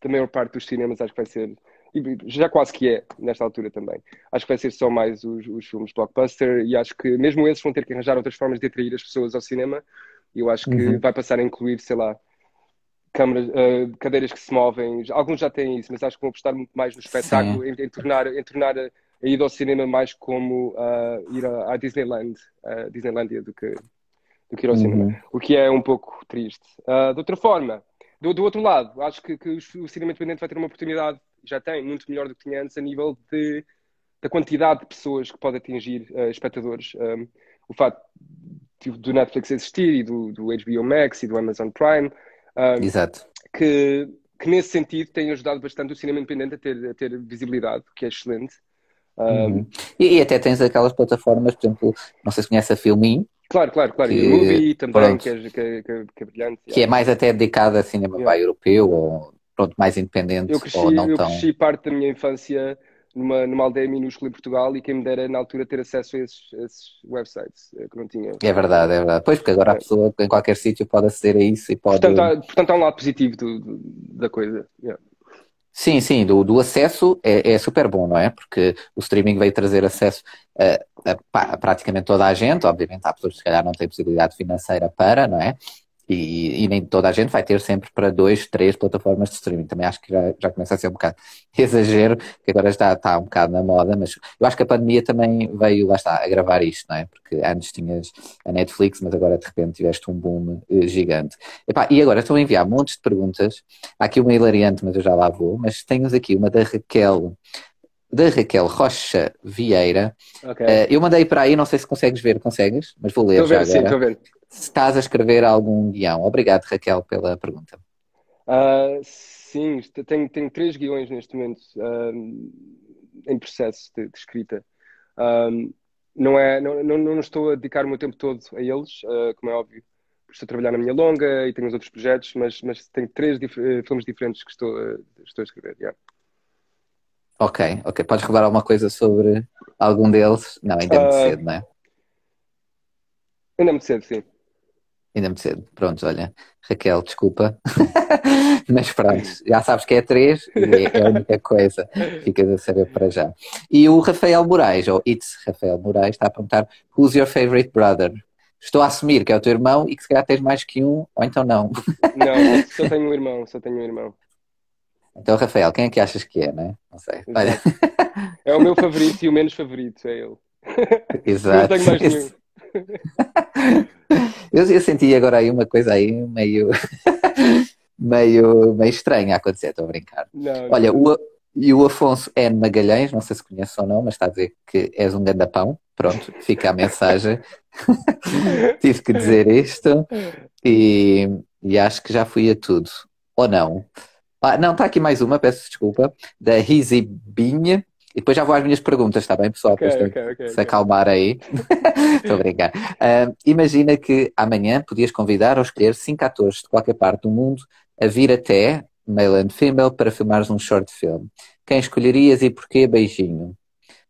da maior parte dos cinemas acho que vai ser já quase que é, nesta altura também. Acho que vai ser só mais os, os filmes blockbuster e acho que mesmo esses vão ter que arranjar outras formas de atrair as pessoas ao cinema. E eu acho que uhum. vai passar a incluir, sei lá, câmaras, uh, cadeiras que se movem. Alguns já têm isso, mas acho que vão apostar muito mais no espetáculo, em, em, tornar, em tornar a, a ida ao cinema mais como uh, ir à, Disneyland, uh, Disneylandia do que, do que ir ao uhum. cinema. O que é um pouco triste. Uh, de outra forma, do, do outro lado, acho que, que, o cinema independente vai ter uma oportunidade, já tem, muito melhor do que tinha antes, a nível de, da quantidade de pessoas que pode atingir espectadores. Um, o facto do Netflix existir e do, do HBO Max e do Amazon Prime. Um, Exato. Que, que nesse sentido tem ajudado bastante o cinema independente a ter, a ter visibilidade, o que é excelente. Um, uhum. e, e, até tens aquelas plataformas, por exemplo, não sei se conhece a Filmin, Claro, claro, claro. Que, e o Movie também, que é, que, é, que é, brilhante. Que é mais até dedicado a cinema yeah. europeu ou pronto, mais independente eu cresci, ou não eu tão... cresci parte da minha infância numa, numa aldeia minúscula em Portugal e quem me dera na altura ter acesso a esses, a esses websites eh, que não tinha. É verdade, é verdade. Pois, porque agora é. a pessoa em qualquer sítio pode aceder a isso e pode... Portanto, há, portanto, há um lado positivo do, do, da coisa. Yeah. Sim, sim, do, do acesso é, é, super bom, não é? Porque o streaming veio trazer acesso a, a, a, praticamente toda a gente, obviamente há pessoas que se calhar não têm possibilidade financeira para, não é? E, e, nem toda a gente vai ter sempre para dois, três plataformas de streaming. Também acho que já, já começa a ser um bocado exagero, que agora está, está um bocado na moda, mas eu acho que a pandemia também veio, lá está, a gravar isto, não é? Porque antes tinhas a Netflix, mas agora de repente tiveste um boom uh, gigante. Epá, e agora estou a enviar montes de perguntas. Há aqui uma hilariante, mas eu já lá vou. Mas tenho aqui uma da Raquel da Raquel Rocha Vieira. Okay. Uh, eu mandei para aí, não sei se consegues ver, consegues? Mas vou ler estou já vendo, agora. Sim, estou vendo. Se estás a escrever algum guião. Obrigado, Raquel, pela pergunta. Uh, sim, tenho, tenho três guiões neste momento uh, em processo de, de escrita. não, é, não, não, não, estou a dedicar o meu tempo todo a eles, como é óbvio. Estou a trabalhar na minha longa e tenho os outros projetos, mas, mas tenho três dif filmes diferentes que estou, estou a escrever. Yeah. Ok, ok. Podes revelar alguma coisa sobre algum deles? Não, ainda é muito uh, cedo, não é? Ainda é muito cedo, sim. Ainda é muito cedo. Pronto, olha, Raquel, desculpa. Mas pronto, já sabes que é três e é a única coisa. Ficas a saber para já. E o Rafael Moraes, ou It's Rafael Moraes, está a perguntar: Who's your favorite brother? Estou a assumir que é o teu irmão e que se calhar tens mais que um, ou então não. Não, só tenho um irmão, só tenho um irmão. Então, Rafael, quem é que achas que é, né? Não sei. Olha. É o meu favorito e o menos favorito, é ele. Exato. Não tenho mais nenhum. Eu, eu, senti agora aí uma coisa aí meio, meio, meio estranha a acontecer, estou a brincar. Não, Olha, não. O, e o Afonso N. Magalhães, não sei se conhece ou não, mas está a dizer que és um gandapão. Pronto, fica a mensagem. Tive que dizer isto e, e acho que já fui a tudo. Ou não? Ah, não, está aqui mais uma, peço desculpa, da Rizzy Binha. E depois já vou às minhas perguntas, está bem, pessoal? Okay, okay, okay, se acalmar aí. Estou a brincar. Uh, imagina que amanhã podias convidar ou escolher cinco atores de qualquer parte do mundo a vir até, male and female, para filmares um short film. Quem escolherias e porquê? Beijinho.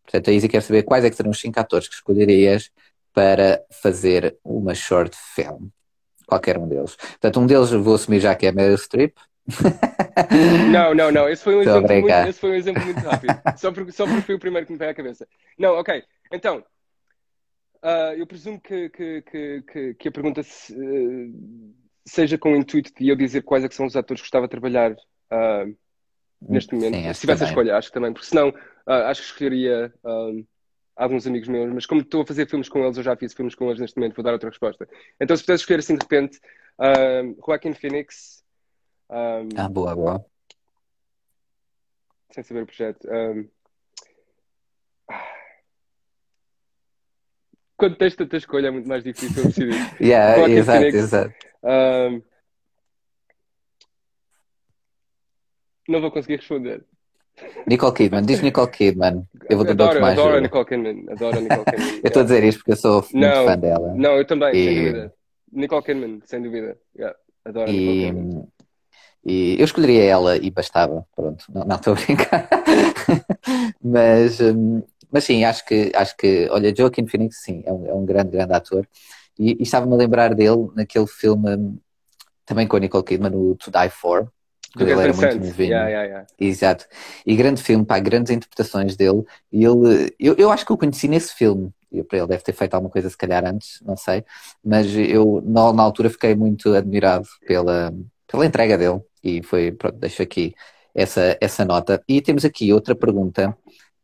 Portanto, a Izzy quer saber quais é que serão os cinco atores que escolherias para fazer uma short film. Qualquer um deles. Portanto, um deles vou assumir já que é Meryl Streep. Não, não, não. Esse foi um, exemplo muito, esse foi um exemplo muito rápido. só, porque, só porque foi o primeiro que me veio à cabeça. Não, ok. Então, uh, eu presumo que, que, que, que a pergunta se, uh, seja com o intuito de eu dizer quais é são os atores que gostava de trabalhar uh, neste momento. Sim, se tivesse a escolha, acho que também. Porque senão, acho que escolheria alguns amigos meus. Mas como estou a fazer filmes com eles, eu já fiz filmes com eles neste momento, vou dar outra resposta. Então, se pudesse escolher assim de repente, Joaquin Phoenix um, ah, boa, boa. Sem saber o projeto. Um, quando tens tanta escolha é muito mais difícil decidir. yeah, exato, exato. Um, não vou conseguir responder. Nicole Kidman, diz Nicole Kidman. Eu vou adoro, mais adoro a Nicole Kidman. Adoro a Nicole Kidman. eu estou a dizer isto porque eu sou não, fã dela. Não, eu também, e... sem dúvida. Nicole Kidman, sem dúvida. Yeah, adoro a Nicole Kidman. E eu escolheria ela e bastava, pronto, não estou a brincar. mas, hum, mas sim, acho que, acho que, olha, Joaquin Phoenix, sim, é um, é um grande, grande ator. E, e estava-me a lembrar dele naquele filme, hum, também com a Nicole Kidman, o To Die For, Quando ele era muito novinho. Yeah, yeah, yeah. Exato. E grande filme, pá, grandes interpretações dele. E ele, eu, eu acho que o conheci nesse filme. Eu, para ele deve ter feito alguma coisa se calhar antes, não sei. Mas eu na, na altura fiquei muito admirado pela, pela entrega dele. E foi, pronto, deixo aqui essa, essa nota. E temos aqui outra pergunta,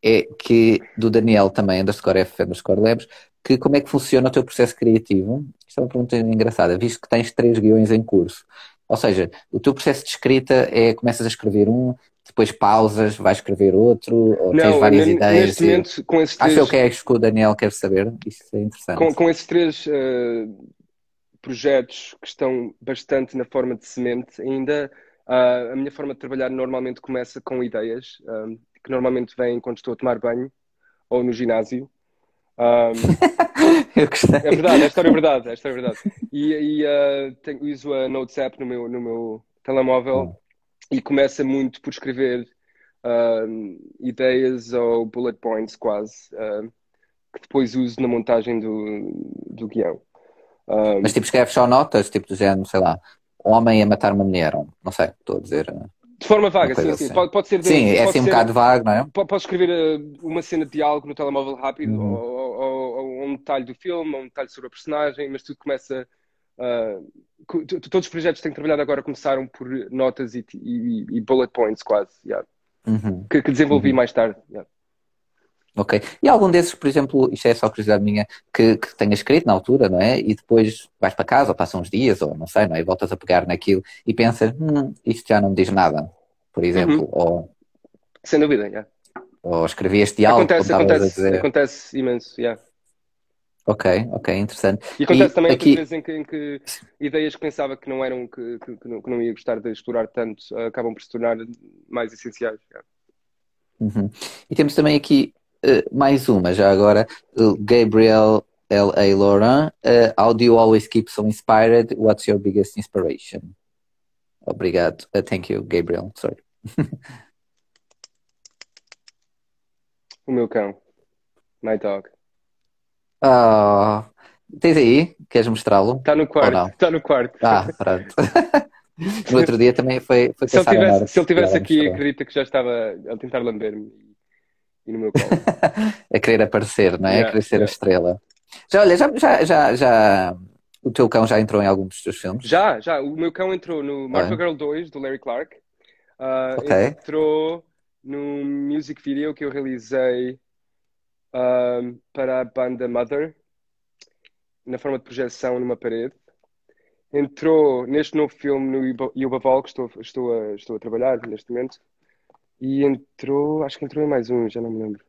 é que do Daniel também, underscore F, underscore Labs, que como é que funciona o teu processo criativo? Isto é uma pergunta engraçada, visto que tens três guiões em curso. Ou seja, o teu processo de escrita é começas a escrever um, depois pausas, vais escrever outro, ou Não, tens várias ideias. Neste momento, com esses três... Acho que é que o Daniel quer saber, isso é interessante. Com, com esses três uh, projetos que estão bastante na forma de semente, ainda uh, a minha forma de trabalhar normalmente começa com ideias, uh, que normalmente vêm quando estou a tomar banho ou no ginásio. Um, eu gostei. É verdade, a história é verdade, a história é verdade. E, e uh, tenho, uso a Notes app no meu, no meu telemóvel hum. e começa muito por escrever uh, ideias ou bullet points quase, uh, que depois uso na montagem do, do guião. Um, Mas tipo, escreves só notas, tipo do género, sei lá, homem a matar uma mulher, não sei, estou a dizer. De forma vaga, sim, assim. sim. Pode, pode ser. Sim, é assim um bocado vago, não é? Pode, escrever uma cena de diálogo no telemóvel rápido, uhum. ou, ou, ou, um detalhe do filme, ou um detalhe sobre a personagem, mas tudo começa. Uh, todos os projetos que tenho trabalhado agora começaram por notas e, e, e bullet points, quase, yeah. uhum. que, que, desenvolvi uhum. mais tarde. Yeah. Ok. E algum desses, por exemplo, isto é só curiosidade minha, que, que tenha escrito na altura, não é? E depois vais para casa, ou passam uns dias, ou não sei, não é? E voltas a pegar naquilo e pensas, hum, isto já não me diz nada, por exemplo. Uhum. Ou, Sem dúvida, yeah. Ou escrevi este algo. Acontece, acontece, acontece imenso, yeah. Ok, ok, interessante. E acontece e também aqui... vezes em que, em que, ideias que pensava que não eram, que, que, que, não, que, não, ia gostar de explorar tanto, acabam por se tornar mais essenciais. Yeah. Uhum. E temos também aqui uh, mais uma, já agora, uh, Gabriel L.A. Laurent, uh, how do you always keep so inspired? What's your biggest inspiration? Obrigado. Uh, thank you, Gabriel. Sorry. o meu cão. My dog. Oh, tens aí? Queres mostrá-lo? Está no quarto. Está no quarto. Ah, pronto. no outro dia também foi, foi se, ele tivesse, se ele tivesse aqui, acredita que já estava a tentar lamber-me e no meu colo. a querer aparecer, não é? Yeah, a querer ser yeah. a estrela. Já, olha, já, já, já, já, o teu cão já entrou em algum dos teus filmes? Já, já. O meu cão entrou no Marco é. Girl 2, do Larry Clark. Uh, okay. Entrou no music video que eu realizei uh, para a banda Mother, na forma de projeção numa parede. Entrou neste novo filme no Yuba Vol, que estou, estou, a, estou a trabalhar neste momento. E entrou, acho que entrou em mais um, já não me lembro.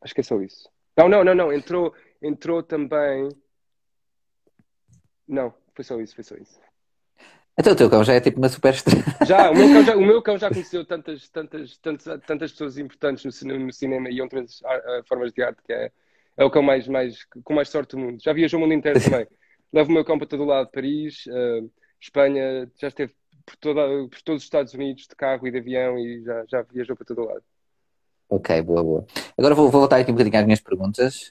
Acho que é só isso. Não, não, não, não. Entrou, entrou também. Não, foi só isso, foi só isso. Então o teu cão já é tipo uma super estrela. Já, o meu cão já, o meu cão já conheceu tantas, tantas, tantas, tantas pessoas importantes no cinema, no cinema e outras uh, formas de arte que é, é o cão mais, mais, com mais sorte do mundo. Já viajou o mundo inteiro também. Levo o meu cão para todo o lado, Paris, uh, Espanha, já esteve por, toda, por todos os Estados Unidos de carro e de avião e já, já viajou para todo lado. Ok, boa, boa. Agora vou, vou voltar aqui um bocadinho às minhas perguntas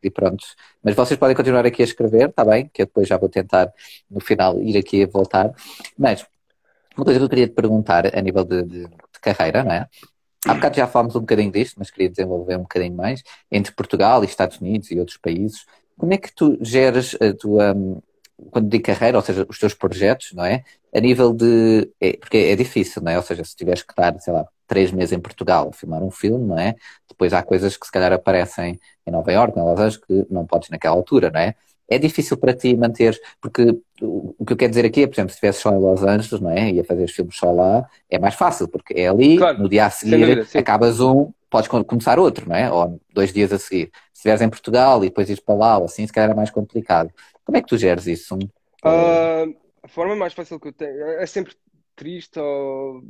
e pronto. Mas vocês podem continuar aqui a escrever, está bem? Que eu depois já vou tentar no final ir aqui a voltar. Mas uma coisa que eu queria te perguntar a nível de, de, de carreira, não é? Há bocado já falámos um bocadinho disto, mas queria desenvolver um bocadinho mais entre Portugal e Estados Unidos e outros países. Como é que tu geres a tua, quando digo carreira, ou seja, os teus projetos, não é? A nível de. É, porque é difícil, não é? Ou seja, se tiveres que estar, sei lá, três meses em Portugal a filmar um filme, não é? Depois há coisas que se calhar aparecem em Nova Iorque, em Los Angeles, que não podes naquela altura, não é? É difícil para ti manter, porque o que eu quero dizer aqui é, por exemplo, se estivesse só em Los Angeles, não é? E a fazer os filmes só lá, é mais fácil, porque é ali, claro, no dia a seguir, dúvida, acabas um, podes começar outro, não é? Ou dois dias a seguir. Se estiveres em Portugal e depois ires para lá, ou assim, se calhar é mais complicado. Como é que tu geres isso? Uh, a forma mais fácil que eu tenho é sempre triste ou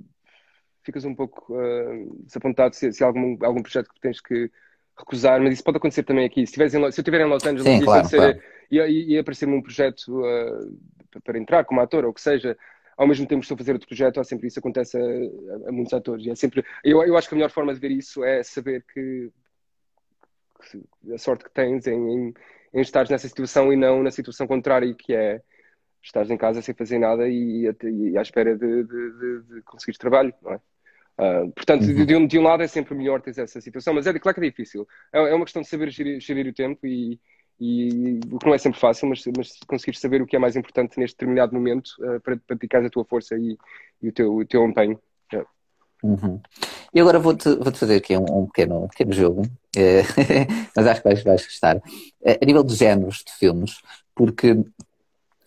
ficas um pouco uh, desapontado se, se há algum, algum projeto que tens que recusar, mas isso pode acontecer também aqui. Se, em, se eu estiver em Los Angeles Sim, claro, claro. e, e, e aparecer-me um projeto uh, para entrar como ator ou o que seja, ao mesmo tempo estou a fazer outro projeto, há sempre isso acontece a, a, a muitos atores. E é sempre, eu, eu acho que a melhor forma de ver isso é saber que, que a sorte que tens em, em em estar nessa situação e não na situação contrária, que é estás em casa sem fazer nada e, e, à espera de, de, de, de conseguir trabalho, não é? Uh, portanto, uhum. de, um, de um lado é sempre melhor ter essa situação, mas é claro que é difícil. É, é uma questão de saber gerir, gerir o tempo e, e, o que não é sempre fácil, mas, mas conseguir saber o que é mais importante neste determinado momento uh, para praticar a tua força e, e o, teu, o teu empenho. Yeah. Uhum. E agora vou-te vou -te fazer aqui um, um, pequeno, um pequeno jogo, mas acho que vais, vais gostar. A nível de géneros de filmes, porque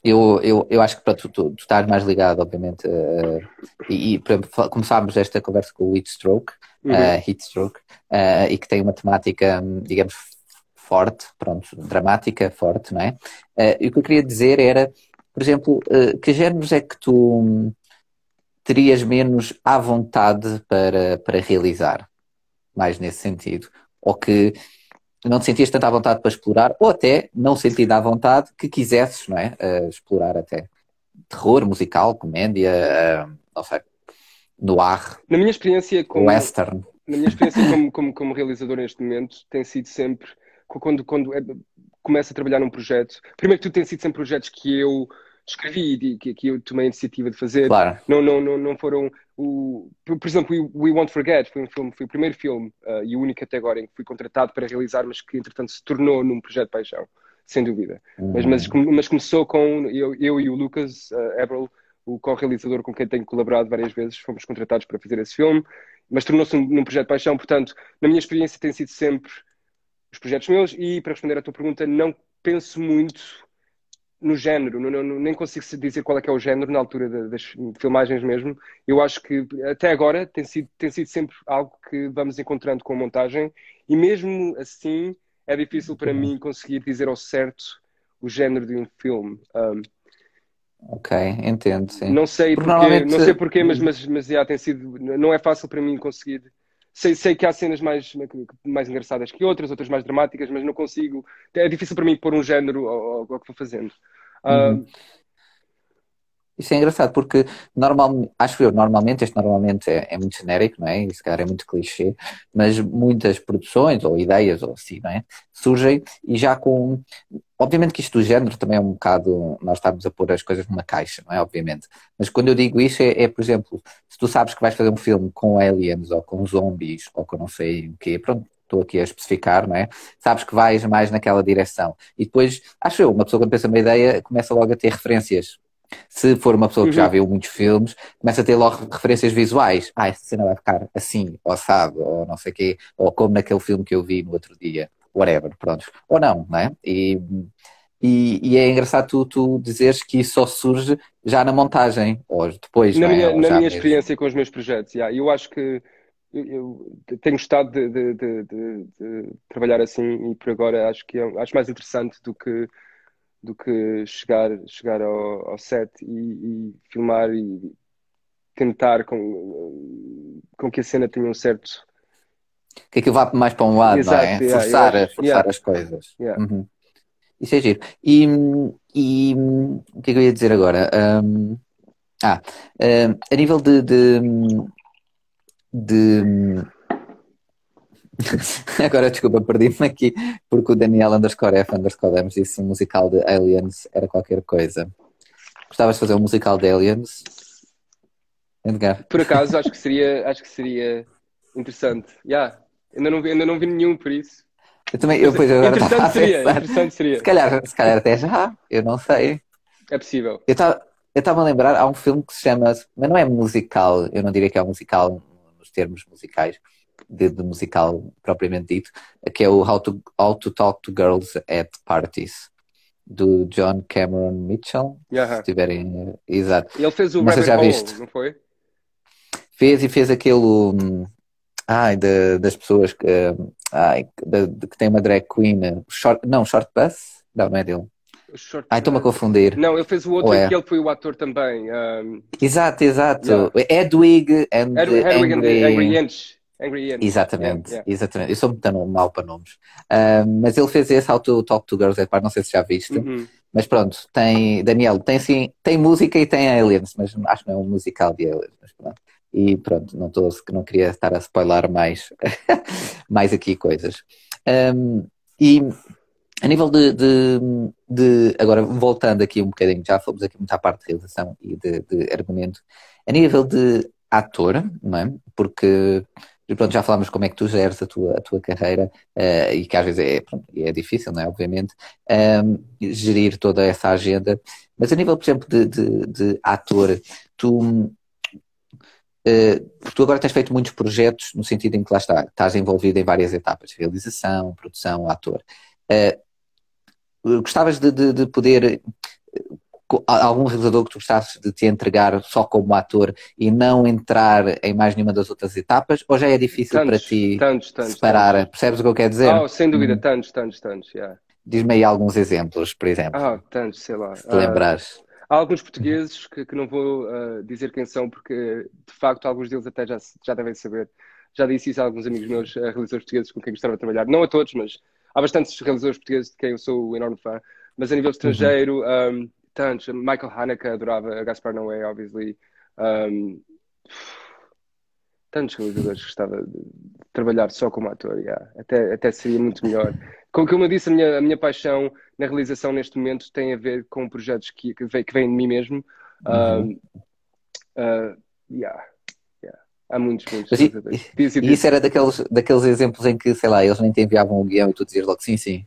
eu, eu, eu acho que para tu, tu, tu estás mais ligado, obviamente, uh, e, e começámos esta conversa com o Heat Stroke, uhum. uh, Heat Stroke uh, e que tem uma temática, digamos, forte, pronto, dramática, forte, não é? e o que eu queria dizer era, por exemplo, que géneros é que tu terias menos à vontade para, para realizar? Mais nesse sentido. Ou que não te sentias tanto à vontade para explorar, ou até não sentido à vontade que quisesses, não é? Uh, explorar até. Terror, musical, comédia, uh, não sei, noir. Na minha experiência como. Western. Na minha experiência como, como, como realizador neste momento, tem sido sempre. Quando, quando é, começo a trabalhar num projeto. Primeiro que tudo tem sido sempre projetos que eu escrevi e que, eu tomei a iniciativa de fazer. Claro. Não, não, não, não foram. O, por, exemplo, We Won't Forget foi um filme, foi o primeiro filme uh, e o único até agora em que fui contratado para realizar, mas que entretanto se tornou num projeto de paixão, sem dúvida. Uhum. Mas, mas, mas, começou com eu, eu e o Lucas uh, Eberl, o co-realizador com quem tenho colaborado várias vezes, fomos contratados para fazer esse filme, mas tornou-se num, num projeto de paixão. Portanto, na minha experiência, tem sido sempre os projetos meus e para responder à tua pergunta, não penso muito no género, não, não, nem consigo dizer qual é que é o género na altura de, das filmagens mesmo. Eu acho que até agora tem sido, tem sido sempre algo que vamos encontrando com a montagem e mesmo assim é difícil para mim conseguir dizer ao certo o género de um filme. Um, ok, entendo. Sim. Não sei porque, normalmente... não sei porquê, mas, mas, mas já, tem sido, não é fácil para mim conseguir Sei, sei que há cenas mais, mais engraçadas que outras, outras mais dramáticas, mas não consigo. É difícil para mim pôr um género ao, ao que vou fazendo. Uhum. Uh, isso é engraçado porque normalmente, acho eu, normalmente, este normalmente é, é, muito genérico, não é? E se calhar é muito clichê, mas muitas produções ou ideias ou assim, não é? Surgem e já com. Obviamente que isto do género também é um bocado. Nós estamos a pôr as coisas numa caixa, não é? Obviamente. Mas quando eu digo isso é, é por exemplo, se tu sabes que vais fazer um filme com aliens ou com zombies ou com não sei o quê, pronto, estou aqui a especificar, não é? Sabes que vais mais naquela direção. E depois, acho eu, uma pessoa quando pensa uma ideia começa logo a ter referências se for uma pessoa que já uhum. viu muitos filmes, começa a ter logo referências visuais. Ah, esta cena vai ficar assim, ou sabe, ou não sei o quê, ou como naquele filme que eu vi no outro dia, whatever, pronto. Ou não, não é? E, e, e é engraçado tu, tu dizeres que isso só surge já na montagem, ou depois, Na é? minha, na minha experiência com os meus projetos, yeah, eu acho que eu, tenho gostado de, de, de, de, trabalhar assim e por agora acho que é, acho mais interessante do que do que chegar, chegar ao, ao set e, e, filmar e tentar com, com que a cena tenha um certo. Que aquilo vá mais para um lado, Exato, não é? Yeah, forçar, yeah, forçar yeah. as coisas. Uhum. Isso é giro. E, e o que é que eu ia dizer agora? Um, ah, um, a nível de, de, de Agora, desculpa, perdi-me aqui porque o Daniel underscore F underscore Lemos disse um musical de Aliens era qualquer coisa. Gostavas de fazer um musical de Aliens? Edgar? Por acaso, acho que seria, acho que seria interessante. Yeah. Ainda, não, ainda não vi nenhum por isso. Eu também, eu pois agora interessante seria, interessante seria. Se calhar, se calhar até já, eu não sei. É possível. Eu estava a lembrar, há um filme que se chama, mas não é musical, eu não diria que é um musical nos termos musicais, de, de, musical propriamente dito, que é o How to, How to Talk to Girls at Parties, do John Cameron Mitchell. Uh -huh. Se tiverem. Exato. Ele fez o Rabbit já Hole, viste. não foi? Fez e fez aquele. Ai, de, das pessoas que. Ai, de, de, que tem uma drag queen. Short, não, Short Bus? Não, não é dele. Short Ai, estou-me a confundir. Não, ele fez o outro é? que ele foi o ator também. Um... Exato, exato. Yeah. Edwig and Edwig, Edwig Angry... and Angry Inch. Exatamente, yeah, yeah. exatamente. Eu sou muito mal para nomes. Mas ele fez esse How to Talk to Girls Bar, não sei se já viste. Uhum. Mas pronto, tem, Daniel, tem sim, tem música e tem aliens, mas acho que não é um musical de aliens. Mas pronto. E pronto, não, tô, não queria estar a spoiler mais, mais aqui coisas. Um, e a nível de, de, de, Agora, voltando aqui um bocadinho, já fomos aqui muito à parte de realização e de, de argumento. A nível de ator, não é? Porque pronto, já falámos como é que tu geres a tua, a tua carreira uh, e que às vezes é, pronto, é difícil, não é? Obviamente, um, gerir toda essa agenda. Mas a nível, por exemplo, de, de, de ator, tu Uh, tu agora tens feito muitos projetos no sentido em que lá está, estás envolvido em várias etapas, realização, produção, ator. Uh, gostavas de, de, de, poder algum realizador que tu gostasses de te entregar só como ator e não entrar em mais nenhuma das outras etapas, ou já é difícil tantos, para ti tantos, tantos, separar? Percebes o que eu quero dizer? Oh, sem dúvida, hum. tantos, tantos, tantos, yeah. Diz-me aí alguns exemplos, por exemplo. Ah, tantos, sei lá. Se te lembrares. Uh, Há alguns portugueses que, que não vou uh, dizer quem são, porque de facto alguns deles até já, já devem saber. Já disse isso a alguns amigos meus, uh, realizadores portugueses com quem gostava de trabalhar. Não a todos, mas há bastantes realizadores portugueses de quem eu sou um enorme fã. Mas a nível estrangeiro, uhum. um, tantos. Michael Haneke adorava, Gaspar Noé, obviously. Um, tantos realizadores que gostava de trabalhar só como ator, yeah. até, até seria muito melhor. Como, como eu disse, a minha, a minha paixão na realização neste momento tem a ver com projetos que, que, vêm, que vêm de mim mesmo. Uhum. Uh, yeah. Há muitos, muitos. E, e, isso era daqueles, daqueles exemplos em que, sei lá, eles nem te enviavam o guião e tu dizias logo sim, sim.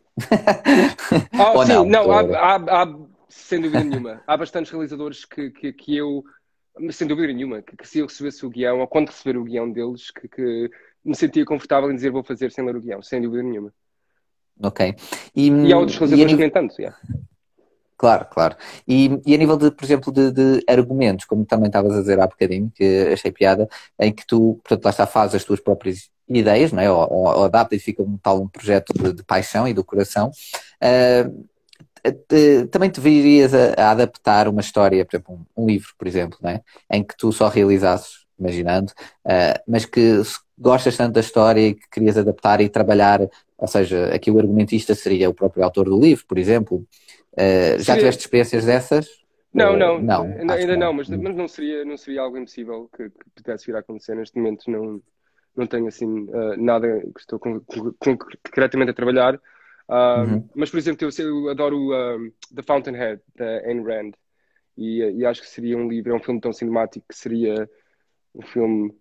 Oh, sim, não, não há, há, há, sem dúvida nenhuma. Há bastantes realizadores que, que, que eu, sem dúvida nenhuma, que, que, se eu recebesse o guião, ou quando receber o guião deles, que, que me sentia confortável em dizer vou fazer sem ler o guião, sem dúvida nenhuma. Ok. E, e há outros realizadores nível... comentando, yeah. Claro, claro. E, e, a nível de, por exemplo, de, de, argumentos, como também estavas a dizer há bocadinho, que achei piada, em que tu, portanto, lá está, fazes as tuas próprias ideias, não é? ou, ou, ou adapta e fica um tal um projeto de, de paixão e do coração. Uh, também te virias a, a, adaptar uma história, por exemplo, um, um, livro, por exemplo, não é? em que tu só realizasses, imaginando, uh, mas que gostas tanto da história e que querias adaptar e trabalhar ou seja, aqui o argumentista seria o próprio autor do livro, por exemplo. Uh, já tiveste experiências dessas? Não, não, não ainda, ainda não, mas, mas, não, seria, não seria algo impossível que, que pudesse vir a acontecer. Neste momento não, não tenho assim uh, nada que estou concretamente a trabalhar. Uh, uhum. Mas, por exemplo, eu, eu adoro The Fountainhead, da Ayn Rand, e, e, acho que seria um livro, é um filme tão cinemático que seria um filme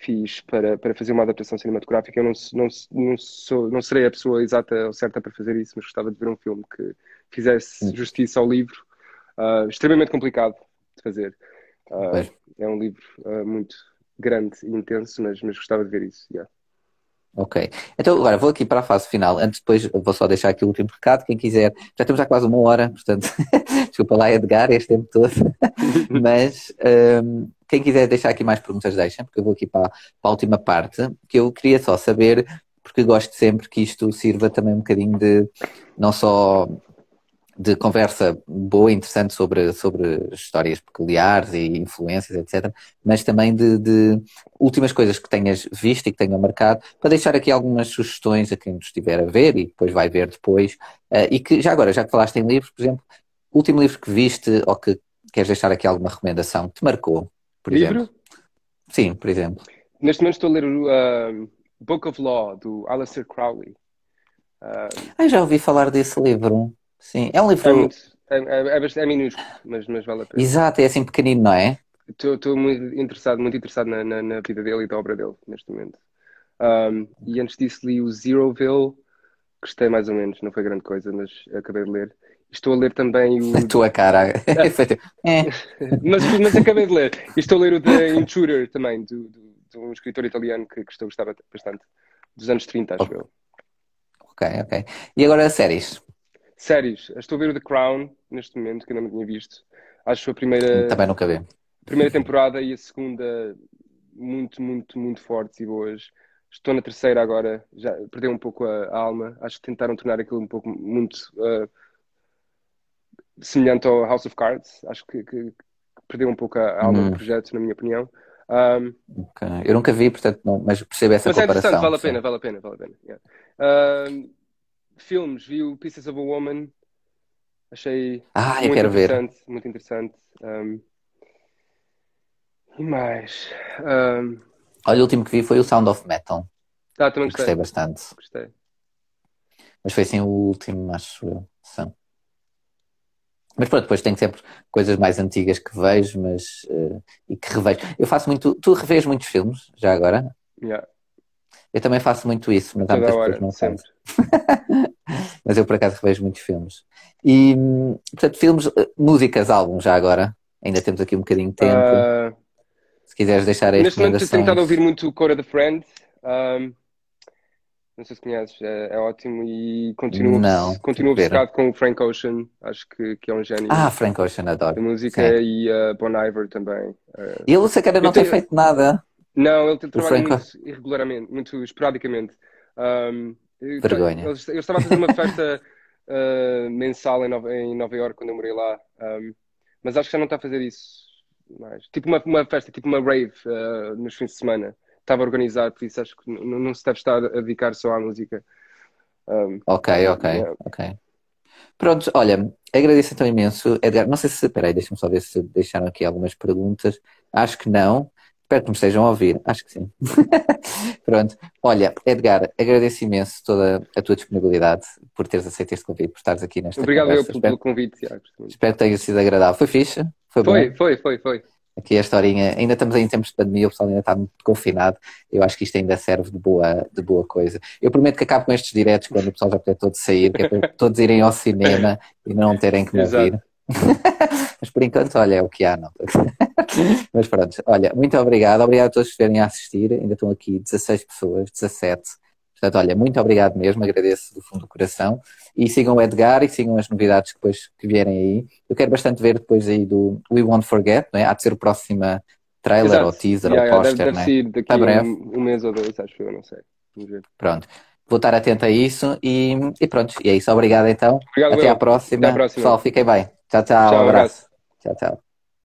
fiz para, para fazer uma adaptação cinematográfica. Eu não, não, não, sou, não serei a pessoa exata ou certa para fazer isso, mas gostava de ver um filme que fizesse justiça ao livro. Uh, extremamente complicado de fazer. Uh, é um livro uh, muito grande e intenso, mas, mas gostava de ver isso. Yeah. Ok. Então agora vou aqui para a fase final. Antes depois vou só deixar aqui o último recado. Quem quiser, já temos já quase uma hora, portanto, desculpa lá Edgar este tempo todo. Mas um, quem quiser deixar aqui mais perguntas, deixem, porque eu vou aqui para, para a última parte, que eu queria só saber, porque gosto sempre que isto sirva também um bocadinho de não só de conversa boa e interessante sobre, sobre histórias peculiares e influências, etc., mas também de, de, últimas coisas que tenhas visto e que tenham marcado, para deixar aqui algumas sugestões a quem nos estiver a ver e depois vai ver depois. Uh, e que, já agora, já que falaste em livros, por exemplo, último livro que viste ou que queres deixar aqui alguma recomendação que te marcou, por livro? exemplo? Sim, por exemplo. Neste momento estou a ler o uh, Book of Law, do Aleister Crowley. Uh, ah, já ouvi falar desse livro. Sim, é um livro. É, é, é, é minúsculo, mas, mas vale a pena. Exato, é assim pequenino, não é? Estou muito interessado, muito interessado na, na, na, vida dele e da obra dele neste momento. Um, e antes disso li o Zeroville, gostei mais ou menos, não foi grande coisa, mas acabei de ler. Estou a ler também o. A tua cara. é. mas, mas acabei de ler. E estou a ler o The Intruder também, do, do, de um escritor italiano que, que estou a gostar bastante. Dos anos 30, acho eu. Ok, ok. E agora séries? Séries. Estou a ver o The Crown neste momento, que ainda não tinha visto. Acho a primeira. Também nunca vi. Primeira temporada e a segunda muito, muito, muito fortes e boas. Estou na terceira agora, já perdeu um pouco a, a alma. Acho que tentaram tornar aquilo um pouco muito uh, semelhante ao House of Cards. Acho que, que perdeu um pouco a, a alma hum. do projeto, na minha opinião. Um, okay. Eu nunca vi, portanto, não, mas percebo essa mas comparação. Mas é interessante, vale a pena, vale a pena, vale a pena. Yeah filmes, vi o Pieces of a Woman, achei ah, muito interessante, muito interessante. Um, e mais. Um, Olha, o último que vi foi o Sound of Metal. Ah, também gostei. Gostei bastante. Gostei. Mas foi assim o último, acho eu. São. Mas pronto, depois tenho sempre coisas mais antigas que vejo, mas uh, e que revejo. Eu faço muito. Tu revês muitos filmes, já agora? Yeah. Eu também faço muito isso, mas há muitas pessoas não fazem. mas eu por acaso revejo muitos filmes. E, portanto, filmes, eh, músicas, álbuns já agora. Ainda temos aqui um bocadinho de tempo. Uh, Se quiseres deixar aí Neste momento tenho estado a ouvir muito Cora the Friend. Um, não sei se conheces, é, é ótimo e continuo, não, continuo obcecado com o Frank Ocean, acho que, que é um gênio. Ah, Frank Ocean, adoro. De música Sim. e uh, Bon Iver também. Uh, e ele, se calhar, não tem feito nada. Não, ele trabalha muito irregularmente, muito esporadicamente. Um, Vergonha. Eu, eu, estava a fazer uma festa uh, mensal em Nova, em Nova York quando eu morei lá, um, mas acho que já não está a fazer isso mais. Tipo uma, uma festa, tipo uma rave uh, nos fins de semana estava organizado, por isso acho que não, não se deve estar a dedicar só à música. Um, ok, ok, yeah. ok. Pronto, olha, agradeço então imenso, Edgar. Não sei se, peraí, deixa-me só ver se deixaram aqui algumas perguntas. Acho que não. Espero que me estejam a ouvir. Acho que sim. Pronto. Olha, Edgar, agradeço imenso toda a tua disponibilidade por teres aceito este convite, por estares aqui nesta Obrigado conversa. Obrigado pelo convite, Tiago. Espero que tenha sido agradável. Foi fixe? Foi, foi, foi, foi, foi aqui a historinha, ainda estamos em tempos de pandemia, o pessoal ainda está muito confinado, eu acho que isto ainda serve de boa, de boa coisa. Eu prometo que acabo com estes diretos quando o pessoal já puder todo sair, que é para todos irem ao cinema e não terem que me ouvir. Mas por enquanto, olha, é o que há, não. Mas pronto, olha, muito obrigado, obrigado a todos que estiverem a assistir, ainda estão aqui 16 pessoas, 17 Portanto, olha, muito obrigado mesmo, agradeço do fundo do coração. E sigam o Edgar e sigam as novidades que depois que vierem aí. Eu quero bastante ver depois aí do We Won't Forget, não é? Há de ser o próximo trailer Exato. ou teaser yeah, ou póster, deve, deve é? daqui a breve. Um, um, mês ou dois, acho eu, não sei. Pronto. Vou estar atento a isso e, e pronto. E é isso. Obrigado então. Obrigado, Até à próxima. Até à próxima. Pessoal, fiquem bem. Tchau, tchau. tchau um abraço. abraço. Tchau, tchau.